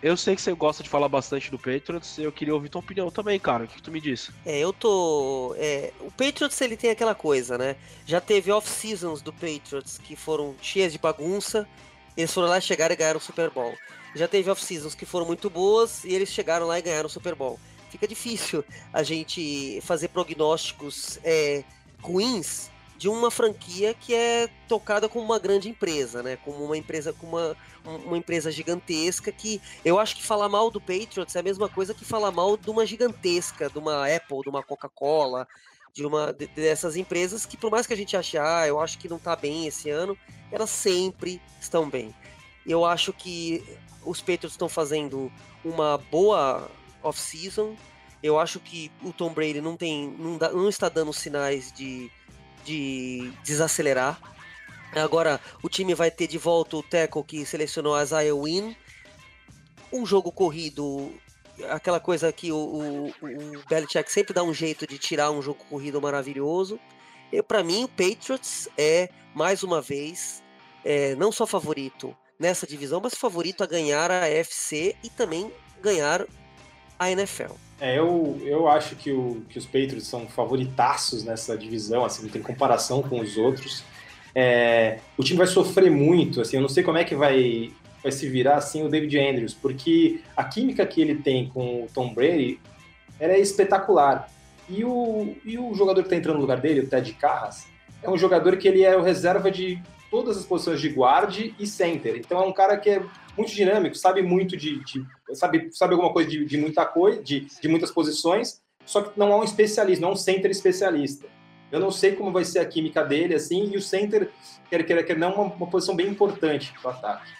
eu sei que você gosta de falar bastante do Patriots, eu queria ouvir tua opinião também, cara. O que, que tu me disse? É, eu tô. É, o Patriots ele tem aquela coisa, né? Já teve off-seasons do Patriots que foram cheias de bagunça. Eles foram lá, chegaram e ganharam o Super Bowl. Já teve off-seasons que foram muito boas e eles chegaram lá e ganharam o Super Bowl. Fica difícil a gente fazer prognósticos é, ruins de uma franquia que é tocada como uma grande empresa, né? Como uma empresa com uma, uma empresa gigantesca que eu acho que falar mal do Patriots é a mesma coisa que falar mal de uma gigantesca, de uma Apple, de uma Coca-Cola, de uma dessas empresas que por mais que a gente ache, ah, eu acho que não tá bem esse ano, elas sempre estão bem. Eu acho que os Patriots estão fazendo uma boa off-season. Eu acho que o Tom Brady não tem, não, dá, não está dando sinais de de desacelerar. Agora o time vai ter de volta o tackle que selecionou a Isaiah Wynn. Um jogo corrido, aquela coisa que o, o, o Belichick sempre dá um jeito de tirar um jogo corrido maravilhoso. E para mim, o Patriots é, mais uma vez, é, não só favorito nessa divisão, mas favorito a ganhar a FC e também ganhar a NFL. É, eu, eu acho que, o, que os Patriots são favoritaços nessa divisão, assim, não tem comparação com os outros. É, o time vai sofrer muito, assim, eu não sei como é que vai, vai se virar assim o David Andrews, porque a química que ele tem com o Tom Brady é espetacular. E o, e o jogador que está entrando no lugar dele, o Ted Carras, é um jogador que ele é o reserva de todas as posições de guarde e center. Então é um cara que é muito dinâmico, sabe muito de, de sabe, sabe alguma coisa de, de muita coisa, de, de muitas posições, só que não é um especialista, não é um center especialista. Eu não sei como vai ser a química dele, assim, e o center, quer queira, quer não, uma, uma posição bem importante para o ataque.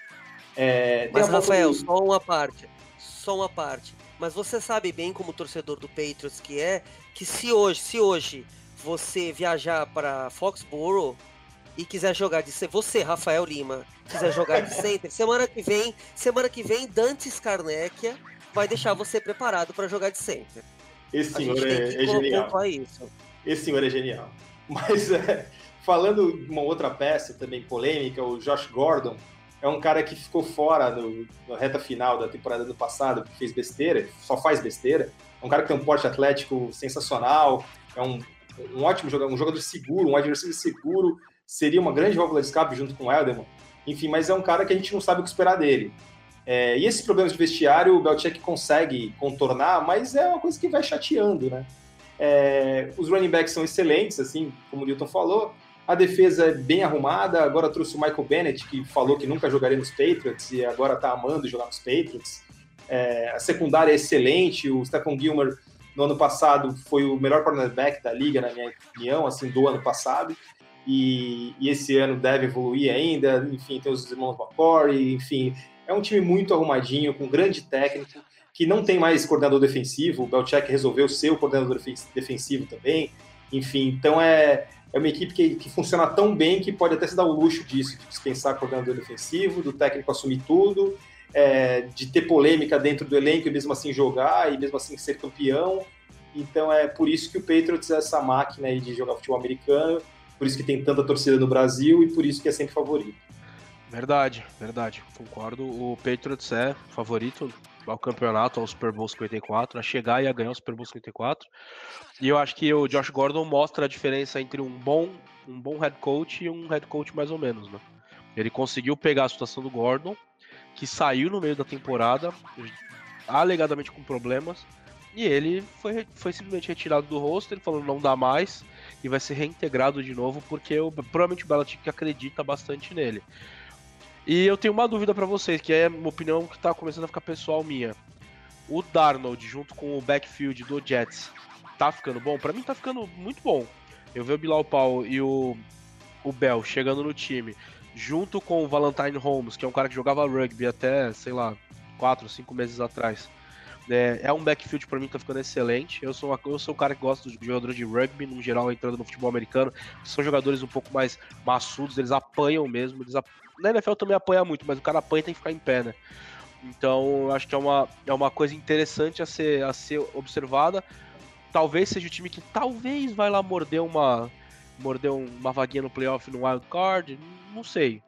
É, Mas, Rafael, de... só uma parte, só uma parte. Mas você sabe bem, como torcedor do Patriots que é, que se hoje, se hoje você viajar para Foxborough e quiser jogar de você, Rafael Lima, quiser jogar de center, semana que vem, semana que vem, Dante Scarnecchia vai deixar você preparado para jogar de center. Esse senhor é, é genial. Isso. Esse senhor é genial. Mas é, falando de uma outra peça também polêmica, o Josh Gordon é um cara que ficou fora no, na reta final da temporada do passado, que fez besteira, só faz besteira. É um cara que tem um porte atlético sensacional, é um, um ótimo jogador, um jogador seguro, um adversário seguro, seria uma grande válvula de escape junto com o Elderman. Enfim, mas é um cara que a gente não sabe o que esperar dele. É, e esses problemas de vestiário o Belichick consegue contornar, mas é uma coisa que vai chateando, né? É, os running backs são excelentes, assim, como o Newton falou. A defesa é bem arrumada. Agora trouxe o Michael Bennett, que falou que nunca jogaria nos Patriots e agora está amando jogar nos Patriots. É, a secundária é excelente. O Stephon Gilmer, no ano passado, foi o melhor cornerback da liga, na minha opinião, assim, do ano passado e, e, esse ano deve evoluir ainda. Enfim, tem os irmãos McCory, enfim, é um time muito arrumadinho, com grande técnico, que não tem mais coordenador defensivo. O Belichick resolveu ser o coordenador defensivo também. Enfim, então é, é uma equipe que, que funciona tão bem que pode até se dar o luxo disso, de dispensar coordenador defensivo, do técnico assumir tudo, é, de ter polêmica dentro do elenco e mesmo assim jogar e mesmo assim ser campeão. Então é por isso que o Patriots é essa máquina de jogar futebol americano por isso que tem tanta torcida no Brasil e por isso que é sempre favorito. Verdade, verdade, concordo. O Patriots é favorito ao campeonato, ao Super Bowl 54, a chegar e a ganhar o Super Bowl 54. E eu acho que o Josh Gordon mostra a diferença entre um bom um bom head coach e um head coach mais ou menos, né? Ele conseguiu pegar a situação do Gordon, que saiu no meio da temporada, alegadamente com problemas, e ele foi, foi simplesmente retirado do roster, falando não dá mais, e vai ser reintegrado de novo, porque eu, provavelmente o Belichick acredita bastante nele. E eu tenho uma dúvida para vocês, que é uma opinião que tá começando a ficar pessoal minha. O Darnold, junto com o backfield do Jets, tá ficando bom? Para mim tá ficando muito bom. Eu ver o Bilal Paul e o, o Bell chegando no time, junto com o Valentine Holmes, que é um cara que jogava rugby até, sei lá, 4, 5 meses atrás. É, é um backfield para mim que tá ficando excelente. Eu sou, uma, eu sou um cara que gosta dos jogadores de rugby, no geral, entrando no futebol americano. São jogadores um pouco mais maçudos, eles apanham mesmo. Eles ap... Na NFL também apanha muito, mas o cara apanha e tem que ficar em pé, né? Então, acho que é uma, é uma coisa interessante a ser, a ser observada. Talvez seja o time que talvez vai lá morder uma morder uma vaguinha no playoff no wild card, não sei.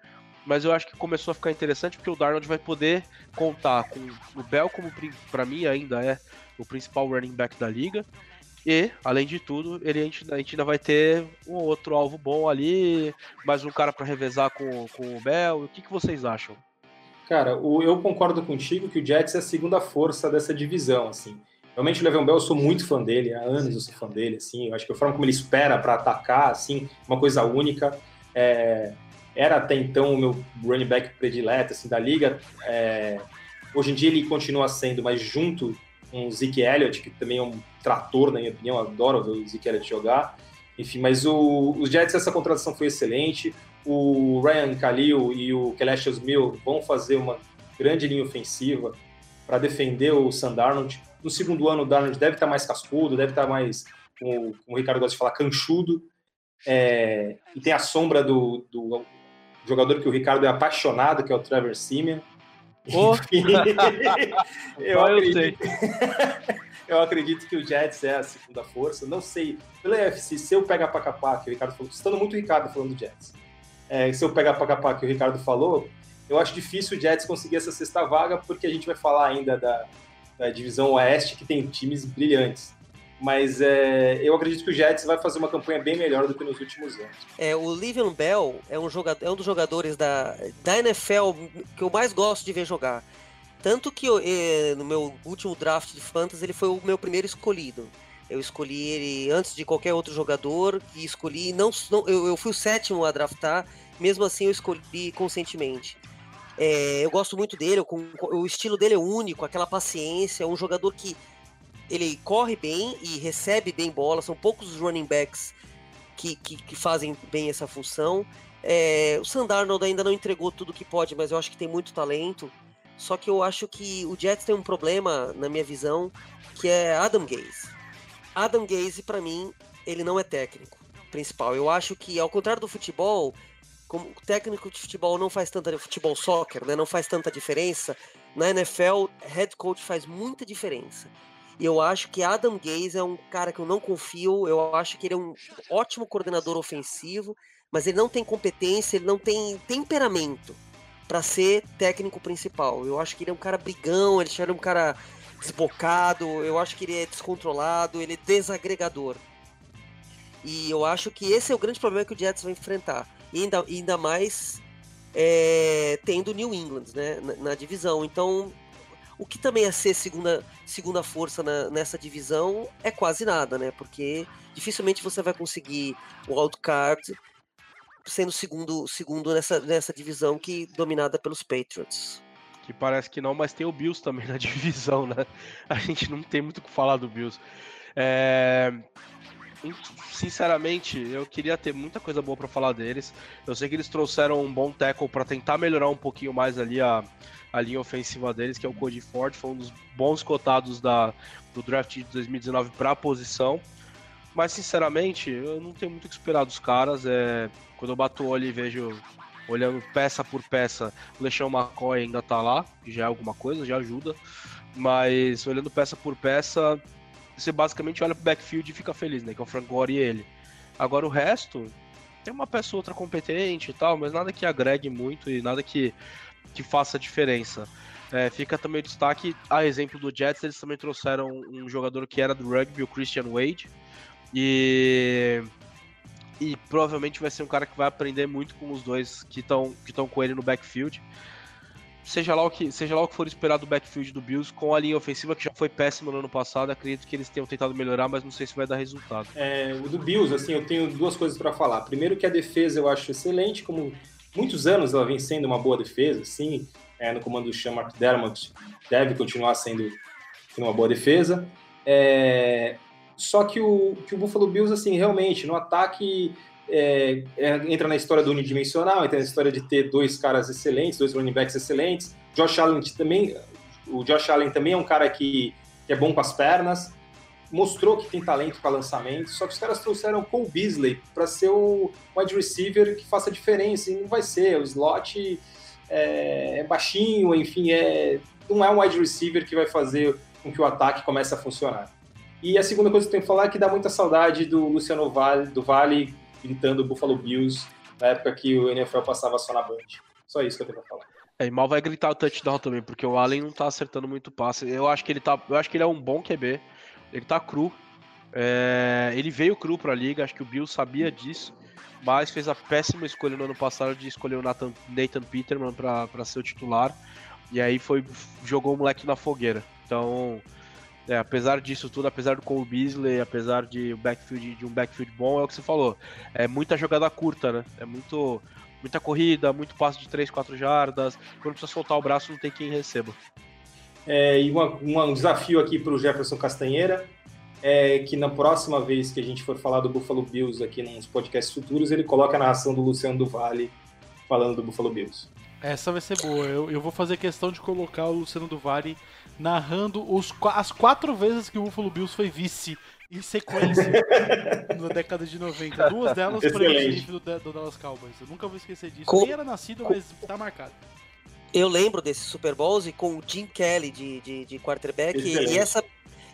Mas eu acho que começou a ficar interessante porque o Darnold vai poder contar com o Bell como para mim ainda é o principal running back da liga. E, além de tudo, ele, a, gente, a gente ainda vai ter um outro alvo bom ali, mais um cara para revezar com, com o Bell. O que, que vocês acham? Cara, o, eu concordo contigo que o Jets é a segunda força dessa divisão, assim. Realmente o Le'Veon Bell, eu sou muito fã dele, há anos eu sou fã dele, assim. Eu acho que a forma como ele espera para atacar, assim, uma coisa única. É, era até então o meu running back predileto, assim, da liga. É, hoje em dia ele continua sendo, mas junto com o Zeke Elliott, que também é um trator, na minha opinião, adoro ver o Zeke Elliott jogar. Enfim, mas o, os Jets, essa contratação foi excelente o Ryan Khalil e o Kelestius Mill vão fazer uma grande linha ofensiva para defender o Sandarnold. No segundo ano, o Darnold deve estar mais cascudo, deve estar mais, como, como o Ricardo gosta de falar, canchudo. É, e tem a sombra do, do, jogador que o Ricardo é apaixonado, que é o Trevor Simeon. Oh. eu, acredito, eu acredito que o Jets é a segunda força. Não sei, pela UFC, se eu pegar para capar, que o Ricardo falou, estando muito Ricardo falando do Jets é, se eu pegar para capar que o Ricardo falou, eu acho difícil o Jets conseguir essa sexta vaga, porque a gente vai falar ainda da, da divisão oeste, que tem times brilhantes. Mas é, eu acredito que o Jets vai fazer uma campanha bem melhor do que nos últimos anos. É, o Livian Bell é um, jogador, é um dos jogadores da, da NFL que eu mais gosto de ver jogar. Tanto que eu, eh, no meu último draft de Fantasy ele foi o meu primeiro escolhido. Eu escolhi ele antes de qualquer outro jogador e escolhi. Não, não eu, eu, fui o sétimo a draftar, mesmo assim eu escolhi conscientemente. É, eu gosto muito dele, eu, o estilo dele é único, aquela paciência, é um jogador que ele corre bem e recebe bem bola, são poucos os running backs que, que, que fazem bem essa função. É, o Sandarnold ainda não entregou tudo que pode, mas eu acho que tem muito talento. Só que eu acho que o Jets tem um problema, na minha visão, que é Adam Gaze. Adam Gaze, para mim, ele não é técnico principal. Eu acho que, ao contrário do futebol, como o técnico de futebol não faz tanta futebol soccer, né, não faz tanta diferença, na NFL, head coach faz muita diferença. Eu acho que Adam Gaze é um cara que eu não confio, eu acho que ele é um ótimo coordenador ofensivo, mas ele não tem competência, ele não tem temperamento para ser técnico principal. Eu acho que ele é um cara brigão, ele é um cara desbocado, eu acho que ele é descontrolado, ele é desagregador. E eu acho que esse é o grande problema que o Jets vai enfrentar. E ainda, ainda mais é, tendo New England né, na, na, divisão. Então, o que também é ser segunda, segunda força na, nessa divisão é quase nada, né? Porque dificilmente você vai conseguir o wildcard sendo segundo, segundo nessa, nessa divisão que dominada pelos Patriots que parece que não, mas tem o Bills também na divisão, né? A gente não tem muito o que falar do Bills. É... Sinceramente, eu queria ter muita coisa boa para falar deles. Eu sei que eles trouxeram um bom tackle para tentar melhorar um pouquinho mais ali a, a linha ofensiva deles, que é o Cody Ford, foi um dos bons cotados da, do draft de 2019 para a posição. Mas sinceramente, eu não tenho muito o que esperar dos caras. É, quando eu bato o olho e vejo olhando peça por peça, o LeSean McCoy ainda tá lá, já é alguma coisa, já ajuda. Mas olhando peça por peça, você basicamente olha pro backfield e fica feliz, né? Que é o Frank Gore e ele. Agora o resto, tem uma peça ou outra competente e tal, mas nada que agregue muito e nada que, que faça diferença. É, fica também o destaque, a exemplo do Jets, eles também trouxeram um jogador que era do rugby, o Christian Wade. E e provavelmente vai ser um cara que vai aprender muito com os dois que estão que com ele no backfield. Seja lá, o que, seja lá o que for esperado do backfield do Bills, com a linha ofensiva que já foi péssima no ano passado, acredito que eles tenham tentado melhorar, mas não sei se vai dar resultado. É, o do Bills, assim, eu tenho duas coisas para falar. Primeiro que a defesa eu acho excelente, como muitos anos ela vem sendo uma boa defesa, sim, é, no comando do Sean McDermott, deve continuar sendo, sendo uma boa defesa. É, só que o, que o Buffalo Bills, assim, realmente, no ataque é, é, entra na história do unidimensional, entra na história de ter dois caras excelentes, dois running backs excelentes. Josh Allen também, o Josh Allen também é um cara que, que é bom com as pernas, mostrou que tem talento para lançamento, só que os caras trouxeram Cole Beasley para ser o wide receiver que faça diferença, e não vai ser, o slot é, é baixinho, enfim, é, não é um wide receiver que vai fazer com que o ataque comece a funcionar. E a segunda coisa que eu tenho que falar é que dá muita saudade do Luciano Vale, do Vale gritando Buffalo Bills na época que o NFL passava só na Band. Só isso que eu tenho pra falar. É, e mal vai gritar o touchdown também, porque o Allen não tá acertando muito passe. Eu acho que ele tá. Eu acho que ele é um bom QB. Ele tá cru. É, ele veio cru pra liga, acho que o Bills sabia disso, mas fez a péssima escolha no ano passado de escolher o Nathan, Nathan Peterman para ser o titular. E aí foi jogou o moleque na fogueira. Então, é, apesar disso tudo, apesar do Cole Beasley, apesar de, backfield, de um backfield bom, é o que você falou. É muita jogada curta, né? É muito, muita corrida, muito passo de 3, 4 jardas. Quando precisa soltar o braço, não tem quem receba. É, e uma, uma, um desafio aqui para o Jefferson Castanheira é que na próxima vez que a gente for falar do Buffalo Bills aqui nos podcasts futuros, ele coloca a narração do Luciano do Vale falando do Buffalo Bills. Essa vai ser boa. Eu, eu vou fazer questão de colocar o Luciano do Vale narrando os, as quatro vezes que o Buffalo Bills foi vice em sequência na década de 90. Duas delas foram do, do Dallas Cowboys. Eu nunca vou esquecer disso. Com... Nem era nascido, mas tá marcado. Eu lembro desses Super Bowls e com o Jim Kelly de, de, de quarterback. E essa,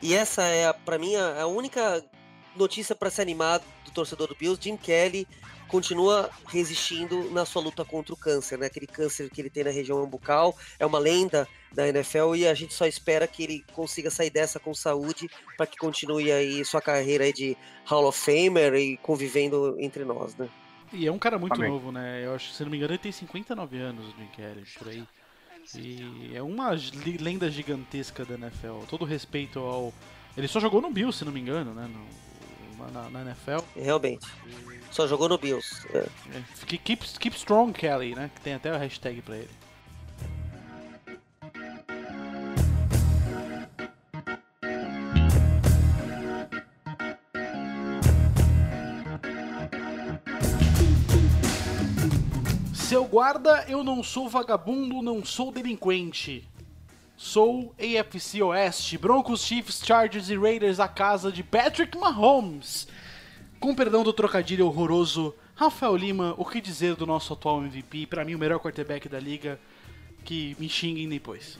e essa é, para mim, a, a única notícia para se animar do torcedor do Bills. Jim Kelly continua resistindo na sua luta contra o câncer, né? Aquele câncer que ele tem na região umbilical é uma lenda da NFL e a gente só espera que ele consiga sair dessa com saúde para que continue aí sua carreira aí de Hall of Famer e convivendo entre nós, né? E é um cara muito Amém. novo, né? Eu acho, se não me engano, ele tem 59 anos, o Jim Kelly, por aí. E é uma lenda gigantesca da NFL. Todo respeito ao. Ele só jogou no Bill, se não me engano, né? No, na, na NFL. Realmente. Só jogou no Bills. É. é. Keep, keep Strong Kelly, né? Que tem até o hashtag pra ele. Guarda, eu não sou vagabundo, não sou delinquente. Sou AFC Oeste, Broncos, Chiefs, Chargers e Raiders a casa de Patrick Mahomes. Com perdão do trocadilho horroroso, Rafael Lima, o que dizer do nosso atual MVP? Para mim, o melhor quarterback da liga. Que me xinguem depois.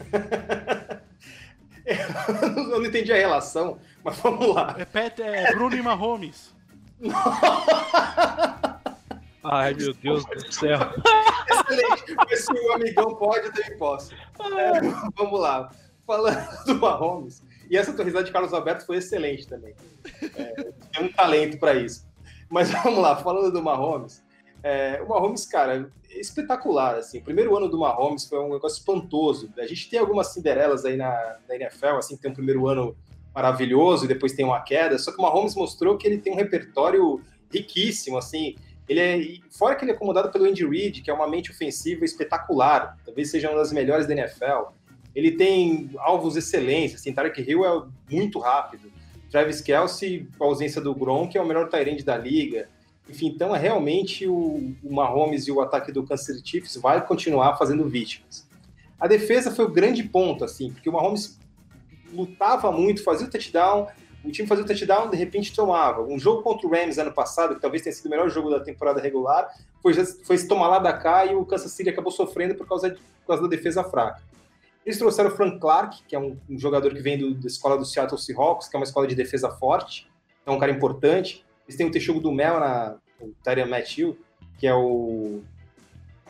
eu não entendi a relação, mas vamos lá. É, Pet, é Bruno e Mahomes. Ai, meu Deus do céu. Excelente. Se o amigão pode, eu também posso. É, vamos lá. Falando do Mahomes, e essa tua de Carlos Alberto foi excelente também. É, tem um talento para isso. Mas vamos lá, falando do Mahomes. É, o Mahomes, cara, é espetacular. Assim. O primeiro ano do Mahomes foi um negócio espantoso. A gente tem algumas Cinderelas aí na, na NFL, assim, tem um primeiro ano maravilhoso e depois tem uma queda. Só que o Mahomes mostrou que ele tem um repertório riquíssimo, assim. Ele é, fora que ele é acomodado pelo Andy Reid, que é uma mente ofensiva espetacular, talvez seja uma das melhores da NFL. Ele tem alvos excelentes, assim, Tarek Hill é muito rápido. Travis Kelsey, com a ausência do Gronk, é o melhor tight da liga. Enfim, então é realmente o, o Mahomes e o ataque do Kansas City Chiefs vai continuar fazendo vítimas. A defesa foi o grande ponto, assim, porque o Mahomes lutava muito, fazia o touchdown, o time fazia o touchdown, de repente tomava. Um jogo contra o Rams ano passado, que talvez tenha sido o melhor jogo da temporada regular, foi, foi se tomar lá da cá e o Kansas City acabou sofrendo por causa, de, por causa da defesa fraca. Eles trouxeram o Frank Clark, que é um, um jogador que vem do, da escola do Seattle Seahawks, que é uma escola de defesa forte, é um cara importante. Eles têm o Texugo do Mel, na, o Tyrion Matthew, que é o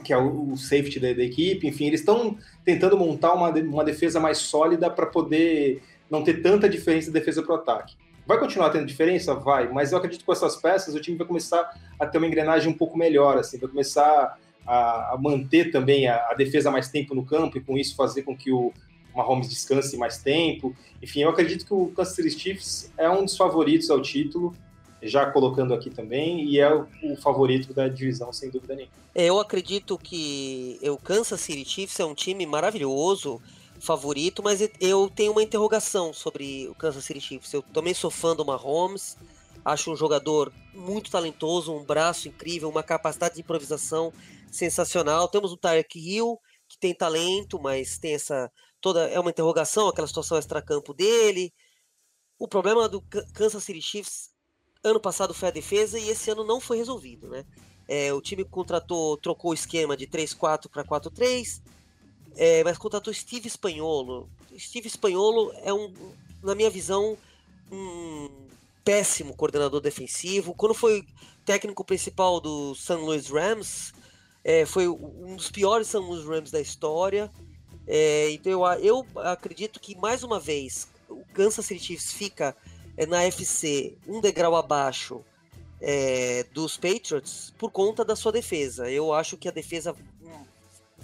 que é o, o safety da, da, equipe. Enfim, eles estão tentando montar uma, uma defesa mais sólida para poder não ter tanta diferença de defesa para o ataque. Vai continuar tendo diferença? Vai, mas eu acredito que com essas peças o time vai começar a ter uma engrenagem um pouco melhor, assim, vai começar a, a manter também a, a, defesa mais tempo no campo e com isso fazer com que o Mahomes descanse mais tempo. Enfim, eu acredito que o Kansas City Chiefs é um dos favoritos ao título, já colocando aqui também, e é o, o favorito da divisão, sem dúvida nenhuma. Eu acredito que o Kansas City Chiefs é um time maravilhoso, favorito, mas eu tenho uma interrogação sobre o Kansas City Chiefs. Eu também sou fã do Mahomes, acho um jogador muito talentoso, um braço incrível, uma capacidade de improvisação sensacional. Temos o Tyreek Hill, que tem talento, mas tem essa toda é uma interrogação, aquela situação extracampo dele. O problema do Kansas City Chiefs ano passado foi a defesa e esse ano não foi resolvido, né? É, o time contratou, trocou o esquema de 3-4 para 4-3, é, mas contratou Steve Espanholo. Steve Espanholo é um, na minha visão, um péssimo coordenador defensivo. Quando foi técnico principal do St. Louis Rams, é, foi um dos piores St. Louis Rams da história. É, então eu, eu acredito que mais uma vez o Kansas City Chiefs fica é, na FC um degrau abaixo é, dos Patriots por conta da sua defesa. Eu acho que a defesa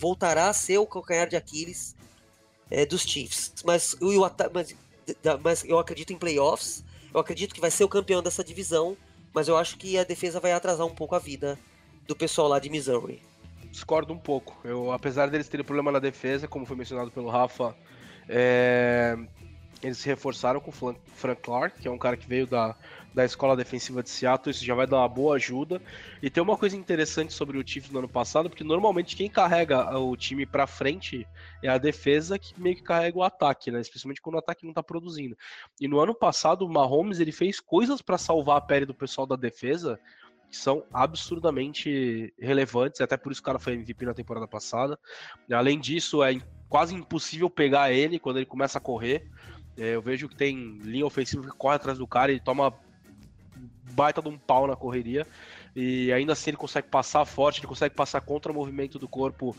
voltará a ser o calcanhar de Aquiles é, dos Chiefs. Mas, mas, mas eu acredito em playoffs, eu acredito que vai ser o campeão dessa divisão, mas eu acho que a defesa vai atrasar um pouco a vida do pessoal lá de Missouri. Discordo um pouco. Eu, apesar deles terem problema na defesa, como foi mencionado pelo Rafa, é, eles se reforçaram com o Frank Clark, que é um cara que veio da, da escola defensiva de Seattle, isso já vai dar uma boa ajuda. E tem uma coisa interessante sobre o Chiefs no ano passado, porque normalmente quem carrega o time para frente é a defesa que meio que carrega o ataque, né? Especialmente quando o ataque não tá produzindo. E no ano passado o Mahomes ele fez coisas para salvar a pele do pessoal da defesa que são absurdamente relevantes, até por isso o cara foi MVP na temporada passada. Além disso, é quase impossível pegar ele quando ele começa a correr. É, eu vejo que tem linha ofensiva que corre atrás do cara e toma baita de um pau na correria. E ainda assim ele consegue passar forte, ele consegue passar contra o movimento do corpo.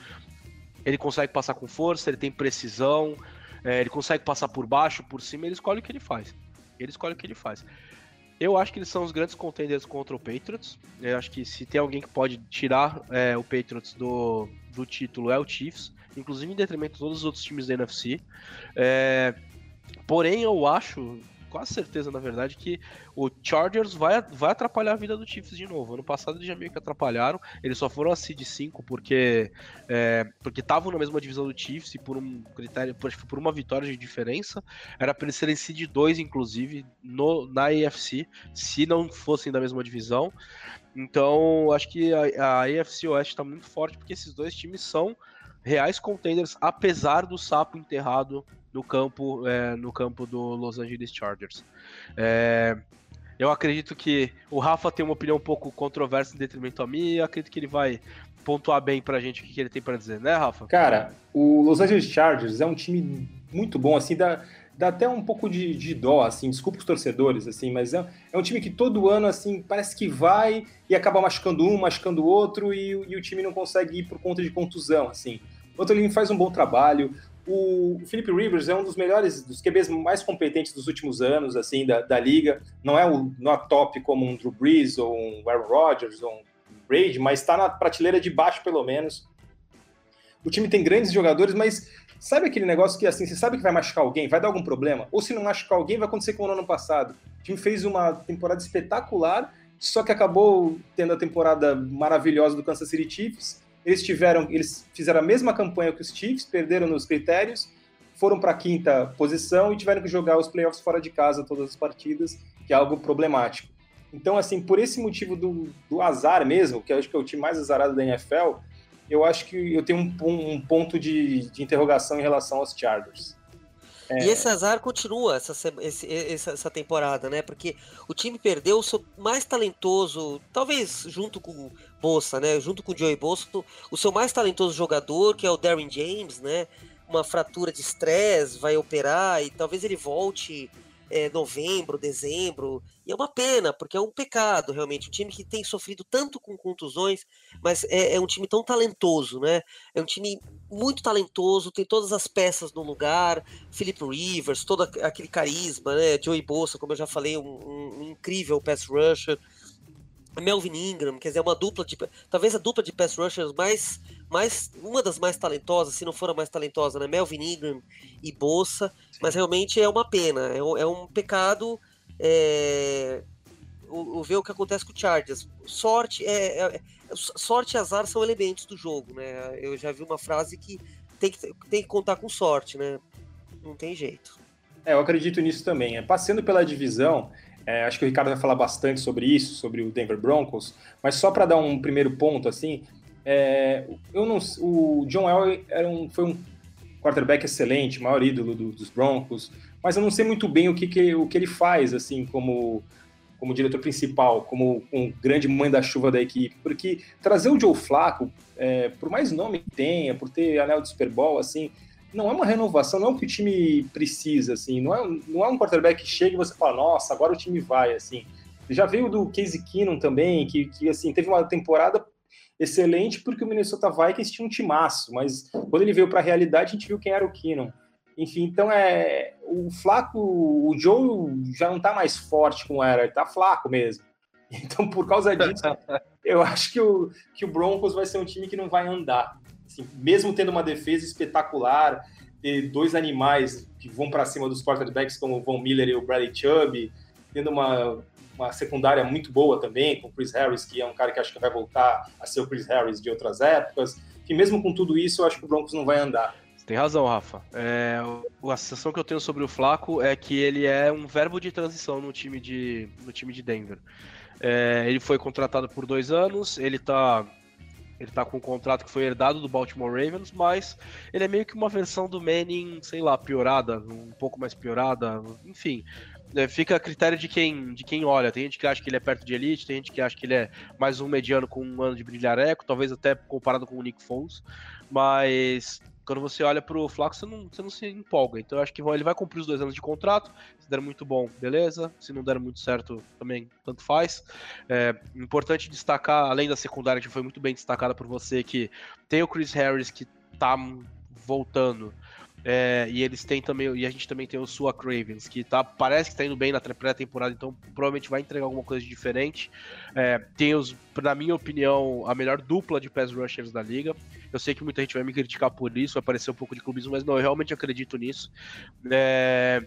Ele consegue passar com força, ele tem precisão, é, ele consegue passar por baixo, por cima, ele escolhe o que ele faz. Ele escolhe o que ele faz. Eu acho que eles são os grandes contenders contra o Patriots. Eu acho que se tem alguém que pode tirar é, o Patriots do, do título é o Chiefs, inclusive em detrimento de todos os outros times da NFC. É, porém, eu acho, quase certeza, na verdade, que o Chargers vai, vai atrapalhar a vida do Chiefs de novo. Ano passado eles já meio que atrapalharam. Eles só foram a seed 5 porque é, porque estavam na mesma divisão do Chiefs e por um critério, por, por uma vitória de diferença. Era para eles serem seed 2, inclusive, no, na AFC, se não fossem da mesma divisão. Então, acho que a, a AFC Oeste está muito forte porque esses dois times são reais contenders, apesar do sapo enterrado no campo, é, no campo do Los Angeles Chargers. É, eu acredito que o Rafa tem uma opinião um pouco controversa em detrimento a mim e acredito que ele vai pontuar bem pra gente o que ele tem para dizer, né, Rafa? Cara, o Los Angeles Chargers é um time muito bom, assim, dá, dá até um pouco de, de dó, assim, desculpa os torcedores, assim, mas é, é, um time que todo ano, assim, parece que vai e acaba machucando um, machucando o outro e, e o time não consegue ir por conta de contusão, assim. O Antolini faz um bom trabalho, o Philip Rivers é um dos melhores, dos QBs mais competentes dos últimos anos, assim, da, da liga. Não é, o, não é top como um Drew Brees ou um Aaron Rodgers ou um Brady, mas está na prateleira de baixo, pelo menos. O time tem grandes jogadores, mas sabe aquele negócio que, assim, você sabe que vai machucar alguém, vai dar algum problema? Ou se não machucar alguém, vai acontecer como no ano passado. O time fez uma temporada espetacular, só que acabou tendo a temporada maravilhosa do Kansas City Chiefs eles tiveram, eles fizeram a mesma campanha que os Chiefs, perderam nos critérios, foram para a quinta posição e tiveram que jogar os playoffs fora de casa todas as partidas, que é algo problemático. Então, assim, por esse motivo do, do azar mesmo, que eu acho que é o time mais azarado da NFL, eu acho que eu tenho um, um ponto de, de interrogação em relação aos Chargers. É... E esse azar continua essa, esse, essa, temporada, né? Porque o time perdeu o seu mais talentoso, talvez junto com o Bolsa, né? Junto com o Joey Bolsa, o seu mais talentoso jogador, que é o Darren James, né? Uma fratura de estresse, vai operar e talvez ele volte é, novembro, dezembro. E é uma pena, porque é um pecado, realmente. Um time que tem sofrido tanto com contusões, mas é, é um time tão talentoso, né? É um time muito talentoso, tem todas as peças no lugar. Philip Rivers, todo aquele carisma, né? Joey Bolsa, como eu já falei, um, um, um incrível pass rusher. Melvin Ingram, quer dizer, uma dupla de. Talvez a dupla de pass rushers mais, mais. Uma das mais talentosas, se não for a mais talentosa, né? Melvin Ingram e Bolsa. Mas realmente é uma pena, é um, é um pecado é, o, o, ver o que acontece com o Chargers. Sorte, é, é, sorte e azar são elementos do jogo, né? Eu já vi uma frase que tem que, tem que contar com sorte, né? Não tem jeito. É, eu acredito nisso também. É, passando pela divisão, é, acho que o Ricardo vai falar bastante sobre isso, sobre o Denver Broncos, mas só para dar um primeiro ponto, assim, é, eu não, o John Elway era um, foi um quarterback excelente, maior ídolo do, dos Broncos, mas eu não sei muito bem o que, que, o que ele faz, assim, como, como diretor principal, como um grande mãe da chuva da equipe, porque trazer o Joe Flacco, é, por mais nome que tenha, por ter anel de Super Bowl, assim, não é uma renovação, não é o que o time precisa, assim, não é, não é um quarterback que chega e você fala, nossa, agora o time vai, assim. Já veio do Casey Keenum também, que, que assim, teve uma temporada excelente porque o Minnesota Vikings tinha um timaço, mas quando ele veio para a realidade, a gente viu quem era o Keenum. Enfim, então é o Flaco, o Joe já não está mais forte como era, ele tá flaco mesmo. Então, por causa disso, eu acho que o, que o Broncos vai ser um time que não vai andar. Assim, mesmo tendo uma defesa espetacular, ter dois animais que vão para cima dos quarterbacks como o Von Miller e o Bradley Chubb, tendo uma, uma secundária muito boa também, com o Chris Harris, que é um cara que acho que vai voltar a ser o Chris Harris de outras épocas, que mesmo com tudo isso, eu acho que o Broncos não vai andar. Tem razão, Rafa. É, a sensação que eu tenho sobre o Flaco é que ele é um verbo de transição no time de, no time de Denver. É, ele foi contratado por dois anos, ele tá ele tá com um contrato que foi herdado do Baltimore Ravens, mas ele é meio que uma versão do Manning, sei lá, piorada, um pouco mais piorada, enfim. É, fica a critério de quem, de quem olha. Tem gente que acha que ele é perto de elite, tem gente que acha que ele é mais um mediano com um ano de brilhareco, talvez até comparado com o Nick Foles, mas quando você olha pro Flaco, você não, você não se empolga. Então eu acho que ele vai cumprir os dois anos de contrato. Se der muito bom, beleza. Se não der muito certo, também tanto faz. É importante destacar, além da secundária que foi muito bem destacada por você, que tem o Chris Harris que tá voltando. É, e eles têm também, e a gente também tem o Sua Cravens, que tá, parece que tá indo bem na pré-temporada, então provavelmente vai entregar alguma coisa diferente. É, tem os, na minha opinião, a melhor dupla de pass rushers da liga. Eu sei que muita gente vai me criticar por isso, vai parecer um pouco de clubismo, mas não, eu realmente acredito nisso. É,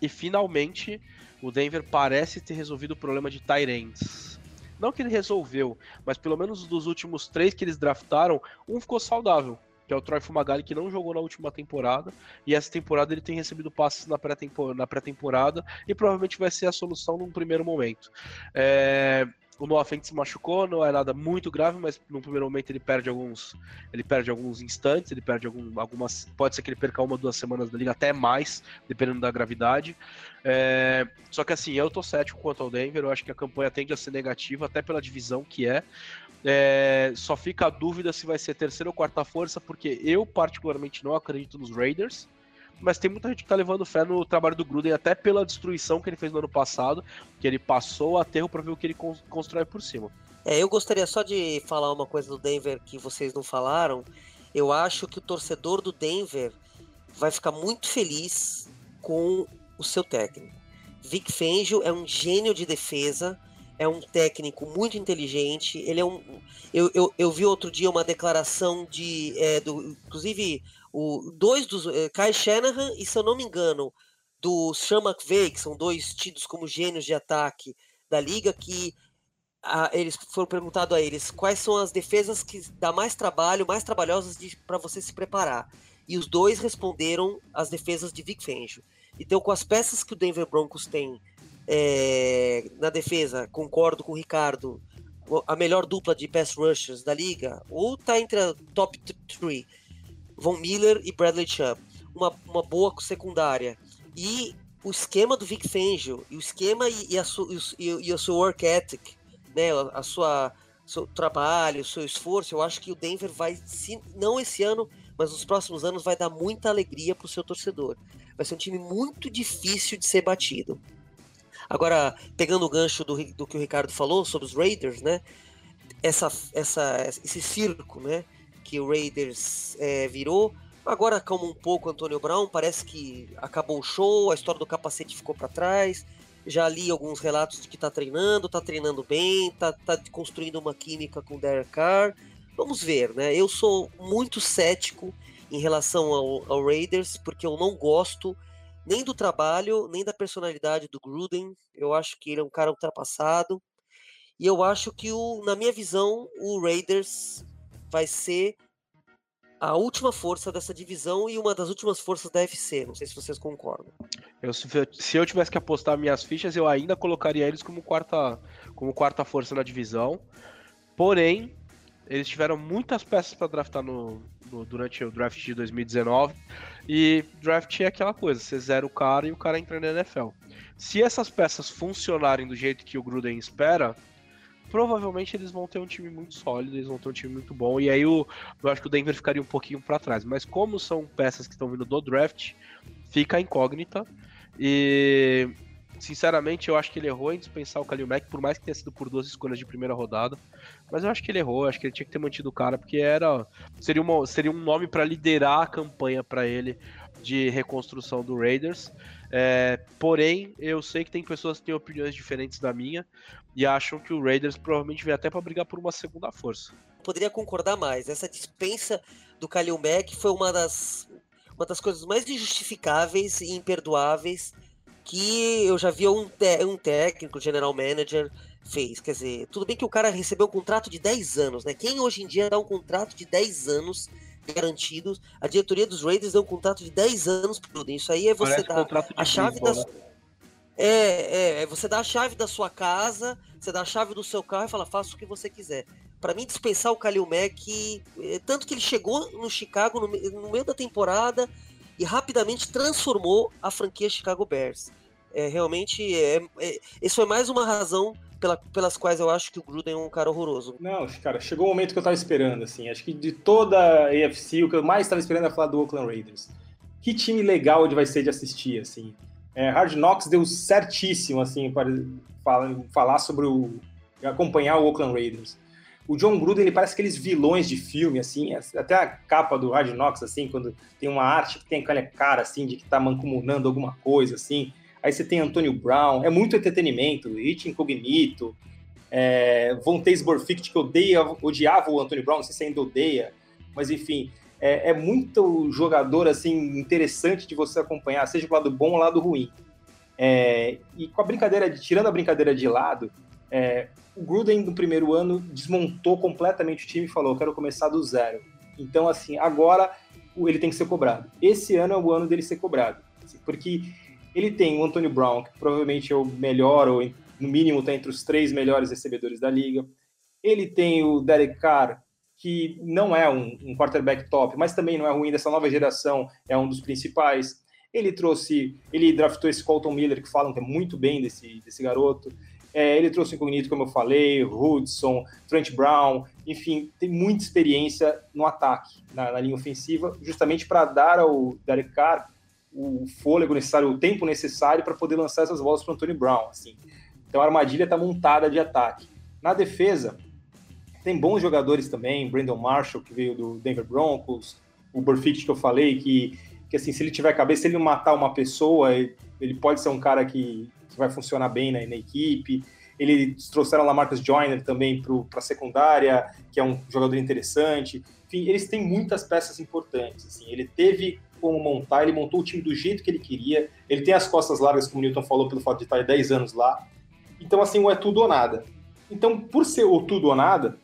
e finalmente, o Denver parece ter resolvido o problema de Tyrants. Não que ele resolveu, mas pelo menos dos últimos três que eles draftaram, um ficou saudável que é o Troy Fumagalli, que não jogou na última temporada, e essa temporada ele tem recebido passes na pré-temporada, e provavelmente vai ser a solução num primeiro momento. É, o Noah Fent se machucou, não é nada muito grave, mas no primeiro momento ele perde alguns, ele perde alguns instantes, ele perde algum, algumas, pode ser que ele perca uma, duas semanas da liga, até mais, dependendo da gravidade. É, só que assim, eu tô cético quanto ao Denver, eu acho que a campanha tende a ser negativa, até pela divisão que é. É, só fica a dúvida se vai ser terceira ou quarta força, porque eu particularmente não acredito nos Raiders. Mas tem muita gente que tá levando fé no trabalho do Gruden, até pela destruição que ele fez no ano passado, que ele passou a aterro para ver o que ele constrói por cima. É, eu gostaria só de falar uma coisa do Denver que vocês não falaram. Eu acho que o torcedor do Denver vai ficar muito feliz com o seu técnico. Vic Fangio é um gênio de defesa é um técnico muito inteligente. Ele é um. Eu, eu, eu vi outro dia uma declaração de. É, do, inclusive, o, dois dos. É, Kai Shanahan e, se eu não me engano, do Sean McVay, que são dois tidos como gênios de ataque da liga, que a, eles foram perguntados a eles quais são as defesas que dá mais trabalho, mais trabalhosas para você se preparar. E os dois responderam as defesas de Vic Fangio. Então, com as peças que o Denver Broncos tem é, na defesa, concordo com o Ricardo, a melhor dupla de pass rushers da liga, ou tá entre a top 3, Von Miller e Bradley Chubb. Uma, uma boa secundária. E o esquema do Vic Fangio, e o esquema e, e, a, su, e, e, o seu work ethic, né, a, sua seu trabalho, seu esforço, eu acho que o Denver vai, se não esse ano, mas nos próximos anos vai dar muita alegria para o seu torcedor vai ser um time muito difícil de ser batido. Agora, pegando o gancho do, do que o Ricardo falou sobre os Raiders, né? Essa, essa, esse circo, né? Que o Raiders é, virou. Agora calma um pouco Antônio Brown, parece que acabou o show, a história do capacete ficou para trás. Já li alguns relatos de que tá treinando, tá treinando bem, tá, tá construindo uma química com o Derek Carr. Vamos ver, né? Eu sou muito cético em relação ao, ao Raiders, porque eu não gosto nem do trabalho, nem da personalidade do Gruden. Eu acho que ele é um cara ultrapassado. E eu acho que, o, na minha visão, o Raiders vai ser a última força dessa divisão e uma das últimas forças da FC. Não sei se vocês concordam. Eu, se eu tivesse que apostar minhas fichas, eu ainda colocaria eles como quarta, como quarta força na divisão. Porém, eles tiveram muitas peças para draftar no, durante o draft de 2019. E draft é aquela coisa, você zera o cara e o cara entra na NFL. Se essas peças funcionarem do jeito que o Gruden espera, provavelmente eles vão ter um time muito sólido, eles vão ter um time muito bom. E aí eu, eu acho que o Denver ficaria um pouquinho para trás. Mas como são peças que estão vindo do draft, fica incógnita. E sinceramente, eu acho que ele errou em dispensar o Kalil Mack, por mais que tenha sido por duas escolhas de primeira rodada. Mas eu acho que ele errou, acho que ele tinha que ter mantido o cara, porque era seria, uma, seria um nome para liderar a campanha para ele de reconstrução do Raiders. É, porém, eu sei que tem pessoas que têm opiniões diferentes da minha e acham que o Raiders provavelmente vem até para brigar por uma segunda força. Poderia concordar mais. Essa dispensa do Kalil Mack foi uma das, uma das coisas mais injustificáveis e imperdoáveis que eu já vi um, um técnico, general manager, fez. Quer dizer, tudo bem que o cara recebeu um contrato de 10 anos, né? Quem hoje em dia dá um contrato de 10 anos garantidos? A diretoria dos Raiders deu um contrato de 10 anos pro Isso aí é você dar a chave da. Né? É, é, é, você dá a chave da sua casa, você dá a chave do seu carro e fala, faça o que você quiser. Para mim, dispensar o Kalil Mack, é, tanto que ele chegou no Chicago no, no meio da temporada e rapidamente transformou a franquia Chicago Bears. É, realmente, é, é, isso foi mais uma razão pela, pelas quais eu acho que o Gruden é um cara horroroso. Não, cara, chegou o momento que eu tava esperando, assim. Acho que de toda a AFC, o que eu mais estava esperando é falar do Oakland Raiders. Que time legal ele vai ser de assistir, assim. É, Hard Knocks deu certíssimo, assim, para falar, sobre o... acompanhar o Oakland Raiders. O John Gruden, ele parece aqueles vilões de filme, assim, até a capa do Hard Knocks, assim, quando tem uma arte que tem aquela cara, assim, de que tá mancomunando alguma coisa, assim, Aí você tem Antônio Brown, é muito entretenimento, Hit Incognito, é, Von Borfict, que odeia, odiava o Antônio Brown, não sei se ainda odeia, mas enfim, é, é, muito jogador assim interessante de você acompanhar, seja o lado bom ou lado ruim. É, e com a brincadeira, de, tirando a brincadeira de lado, é, o Gruden no primeiro ano desmontou completamente o time e falou: quero começar do zero. Então, assim, agora ele tem que ser cobrado. Esse ano é o ano dele ser cobrado. Porque ele tem o Antônio Brown, que provavelmente é o melhor, ou no mínimo está entre os três melhores recebedores da liga. Ele tem o Derek Carr, que não é um, um quarterback top, mas também não é ruim dessa nova geração, é um dos principais. Ele trouxe, ele draftou esse Colton Miller, que falam que é muito bem desse, desse garoto. É, ele trouxe o Incognito, como eu falei, Hudson, Trent Brown, enfim, tem muita experiência no ataque, na, na linha ofensiva, justamente para dar ao Derek Carr o fôlego necessário, o tempo necessário para poder lançar essas bolas para o Anthony Brown. Assim. Então a armadilha está montada de ataque. Na defesa, tem bons jogadores também, Brandon Marshall, que veio do Denver Broncos, o Burfict que eu falei, que, que assim, se ele tiver cabeça, se ele matar uma pessoa, ele pode ser um cara que, que vai funcionar bem na, na equipe. Eles trouxeram lá Marcus Joyner também para a secundária, que é um jogador interessante. Enfim, eles têm muitas peças importantes. Assim. Ele teve como montar, ele montou o time do jeito que ele queria. Ele tem as costas largas, como o Newton falou, pelo fato de estar 10 anos lá. Então, assim, é tudo ou nada. Então, por ser o tudo ou nada,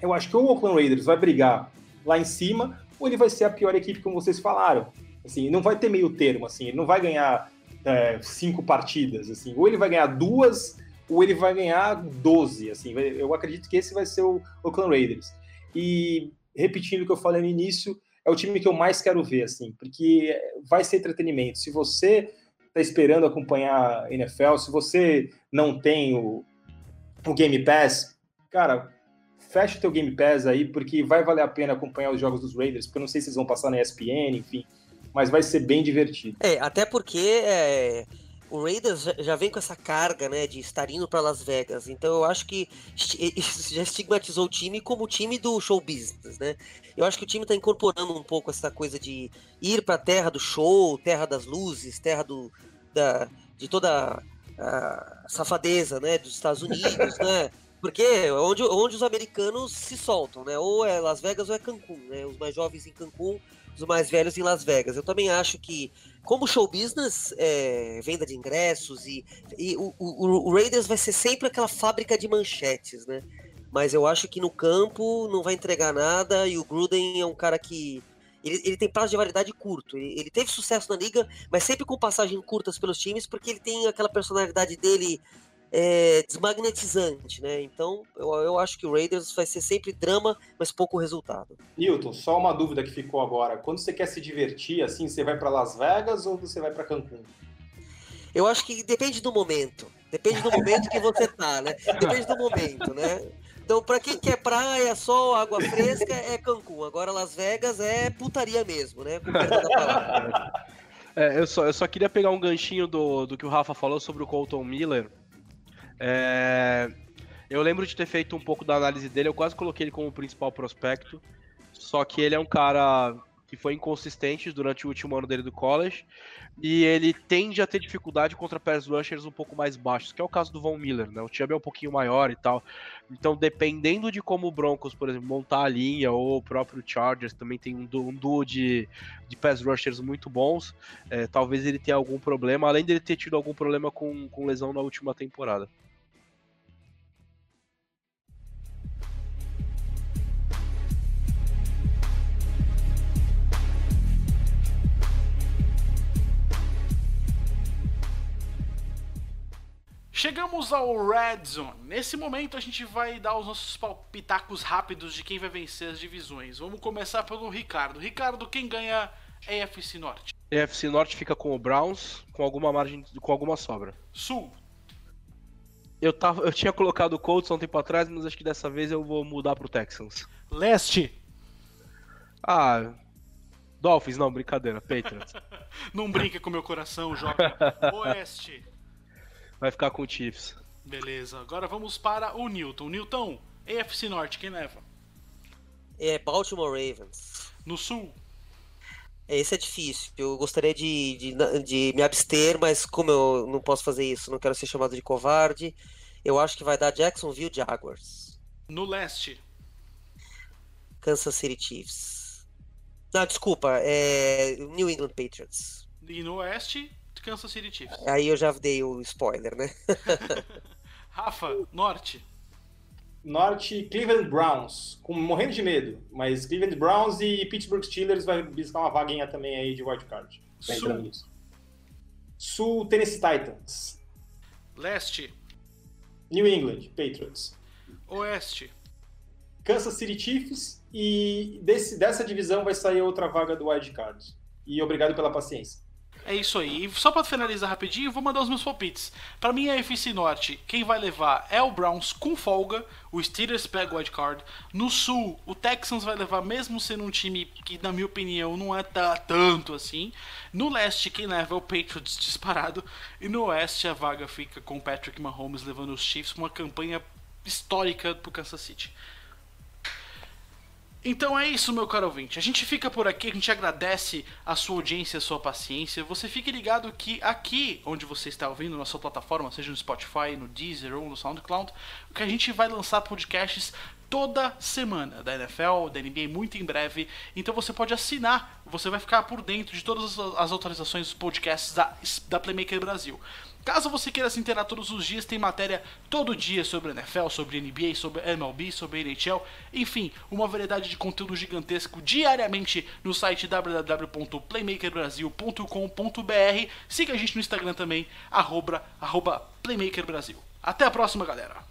eu acho que o Oakland Raiders vai brigar lá em cima, ou ele vai ser a pior equipe, como vocês falaram. Assim, não vai ter meio termo, assim, ele não vai ganhar é, cinco partidas, assim, ou ele vai ganhar duas, ou ele vai ganhar 12, assim, eu acredito que esse vai ser o Oakland Raiders. E, repetindo o que eu falei no início, é o time que eu mais quero ver, assim, porque vai ser entretenimento. Se você está esperando acompanhar a NFL, se você não tem o, o Game Pass, cara, fecha o teu Game Pass aí, porque vai valer a pena acompanhar os jogos dos Raiders, porque eu não sei se eles vão passar na ESPN, enfim. mas vai ser bem divertido. É, até porque é, o Raiders já vem com essa carga, né, de estar indo para Las Vegas. Então eu acho que isso já estigmatizou o time como o time do show business, né? Eu acho que o time está incorporando um pouco essa coisa de ir para a terra do show, terra das luzes, terra do da, de toda a safadeza, né, dos Estados Unidos, né? Porque é onde, onde os americanos se soltam, né? Ou é Las Vegas ou é Cancún, né? Os mais jovens em Cancún, os mais velhos em Las Vegas. Eu também acho que, como show business, é, venda de ingressos e, e o, o, o, Raiders vai ser sempre aquela fábrica de manchetes, né? Mas eu acho que no campo não vai entregar nada e o Gruden é um cara que ele, ele, tem prazo de validade curto. Ele, ele, teve sucesso na liga, mas sempre com passagens curtas pelos times, porque ele tem aquela personalidade dele é, desmagnetizante, né? Então eu, eu acho que o Raiders vai ser sempre drama, mas pouco resultado. Newton, só uma dúvida que ficou agora. Quando você quer se divertir, assim, você vai para Las Vegas ou você vai para Cancún? Eu acho que depende do momento. Depende do momento que você tá, né? Depende do momento, né? Então, para quem quer praia, sol, água fresca, é Cancún. Agora, Las Vegas é putaria mesmo, né? Com da palavra. É, eu, só, eu só queria pegar um ganchinho do, do que o Rafa falou sobre o Colton Miller. É, eu lembro de ter feito um pouco da análise dele, eu quase coloquei ele como principal prospecto. Só que ele é um cara que foi inconsistente durante o último ano dele do college. E ele tende a ter dificuldade contra pass rushers um pouco mais baixos, que é o caso do Von Miller, né? O Chubb é um pouquinho maior e tal. Então, dependendo de como o Broncos, por exemplo, montar a linha, ou o próprio Chargers também tem um, duo, um duo de, de pass rushers muito bons, é, talvez ele tenha algum problema, além dele ter tido algum problema com, com lesão na última temporada. Chegamos ao Red Zone. Nesse momento a gente vai dar os nossos palpitacos rápidos de quem vai vencer as divisões. Vamos começar pelo Ricardo. Ricardo, quem ganha é AFC Norte? AFC Norte fica com o Browns, com alguma margem, com alguma sobra. Sul. Eu, tava, eu tinha colocado o Colts há um tempo atrás, mas acho que dessa vez eu vou mudar pro Texans. Leste. Ah, Dolphins, não, brincadeira, Patriots. não brinca com meu coração, jovem. Oeste vai ficar com o Chiefs. Beleza, agora vamos para o Newton. Newton, AFC Norte, quem leva? É Baltimore Ravens. No Sul? Esse é difícil. Eu gostaria de, de, de, me abster, mas como eu não posso fazer isso, não quero ser chamado de covarde, eu acho que vai dar Jacksonville Jaguars. No leste? Kansas City Chiefs. Não, desculpa, é New England Patriots. E no oeste? Kansas City Chiefs. Aí eu já dei o spoiler, né? Rafa, Norte. Norte, Cleveland Browns, com, morrendo de medo, mas Cleveland Browns e Pittsburgh Steelers vai buscar uma vaguinha também aí de wildcard. Sul. Sul, Tennessee Titans. Leste. New England, Patriots. Oeste. Kansas City Chiefs e desse, dessa divisão vai sair outra vaga do wildcard. E obrigado pela paciência. É isso aí. E só para finalizar rapidinho, vou mandar os meus palpites. Para mim, a FC Norte, quem vai levar é o Browns com folga. O Steelers pega o wild card. No Sul, o Texans vai levar, mesmo sendo um time que, na minha opinião, não é tanto assim. No Leste, quem leva é o Patriots disparado. E no Oeste, a vaga fica com o Patrick Mahomes levando os Chiefs uma campanha histórica pro Kansas City. Então é isso, meu caro ouvinte. A gente fica por aqui, a gente agradece a sua audiência, a sua paciência. Você fique ligado que aqui, onde você está ouvindo, na sua plataforma, seja no Spotify, no Deezer ou no SoundCloud, que a gente vai lançar podcasts toda semana da NFL, da NBA, muito em breve. Então você pode assinar, você vai ficar por dentro de todas as atualizações dos podcasts da, da Playmaker Brasil. Caso você queira se inteirar todos os dias, tem matéria todo dia sobre NFL, sobre NBA, sobre MLB, sobre NHL, enfim, uma variedade de conteúdo gigantesco diariamente no site www.playmakerbrasil.com.br. Siga a gente no Instagram também, arroba, arroba PlaymakerBrasil. Até a próxima, galera!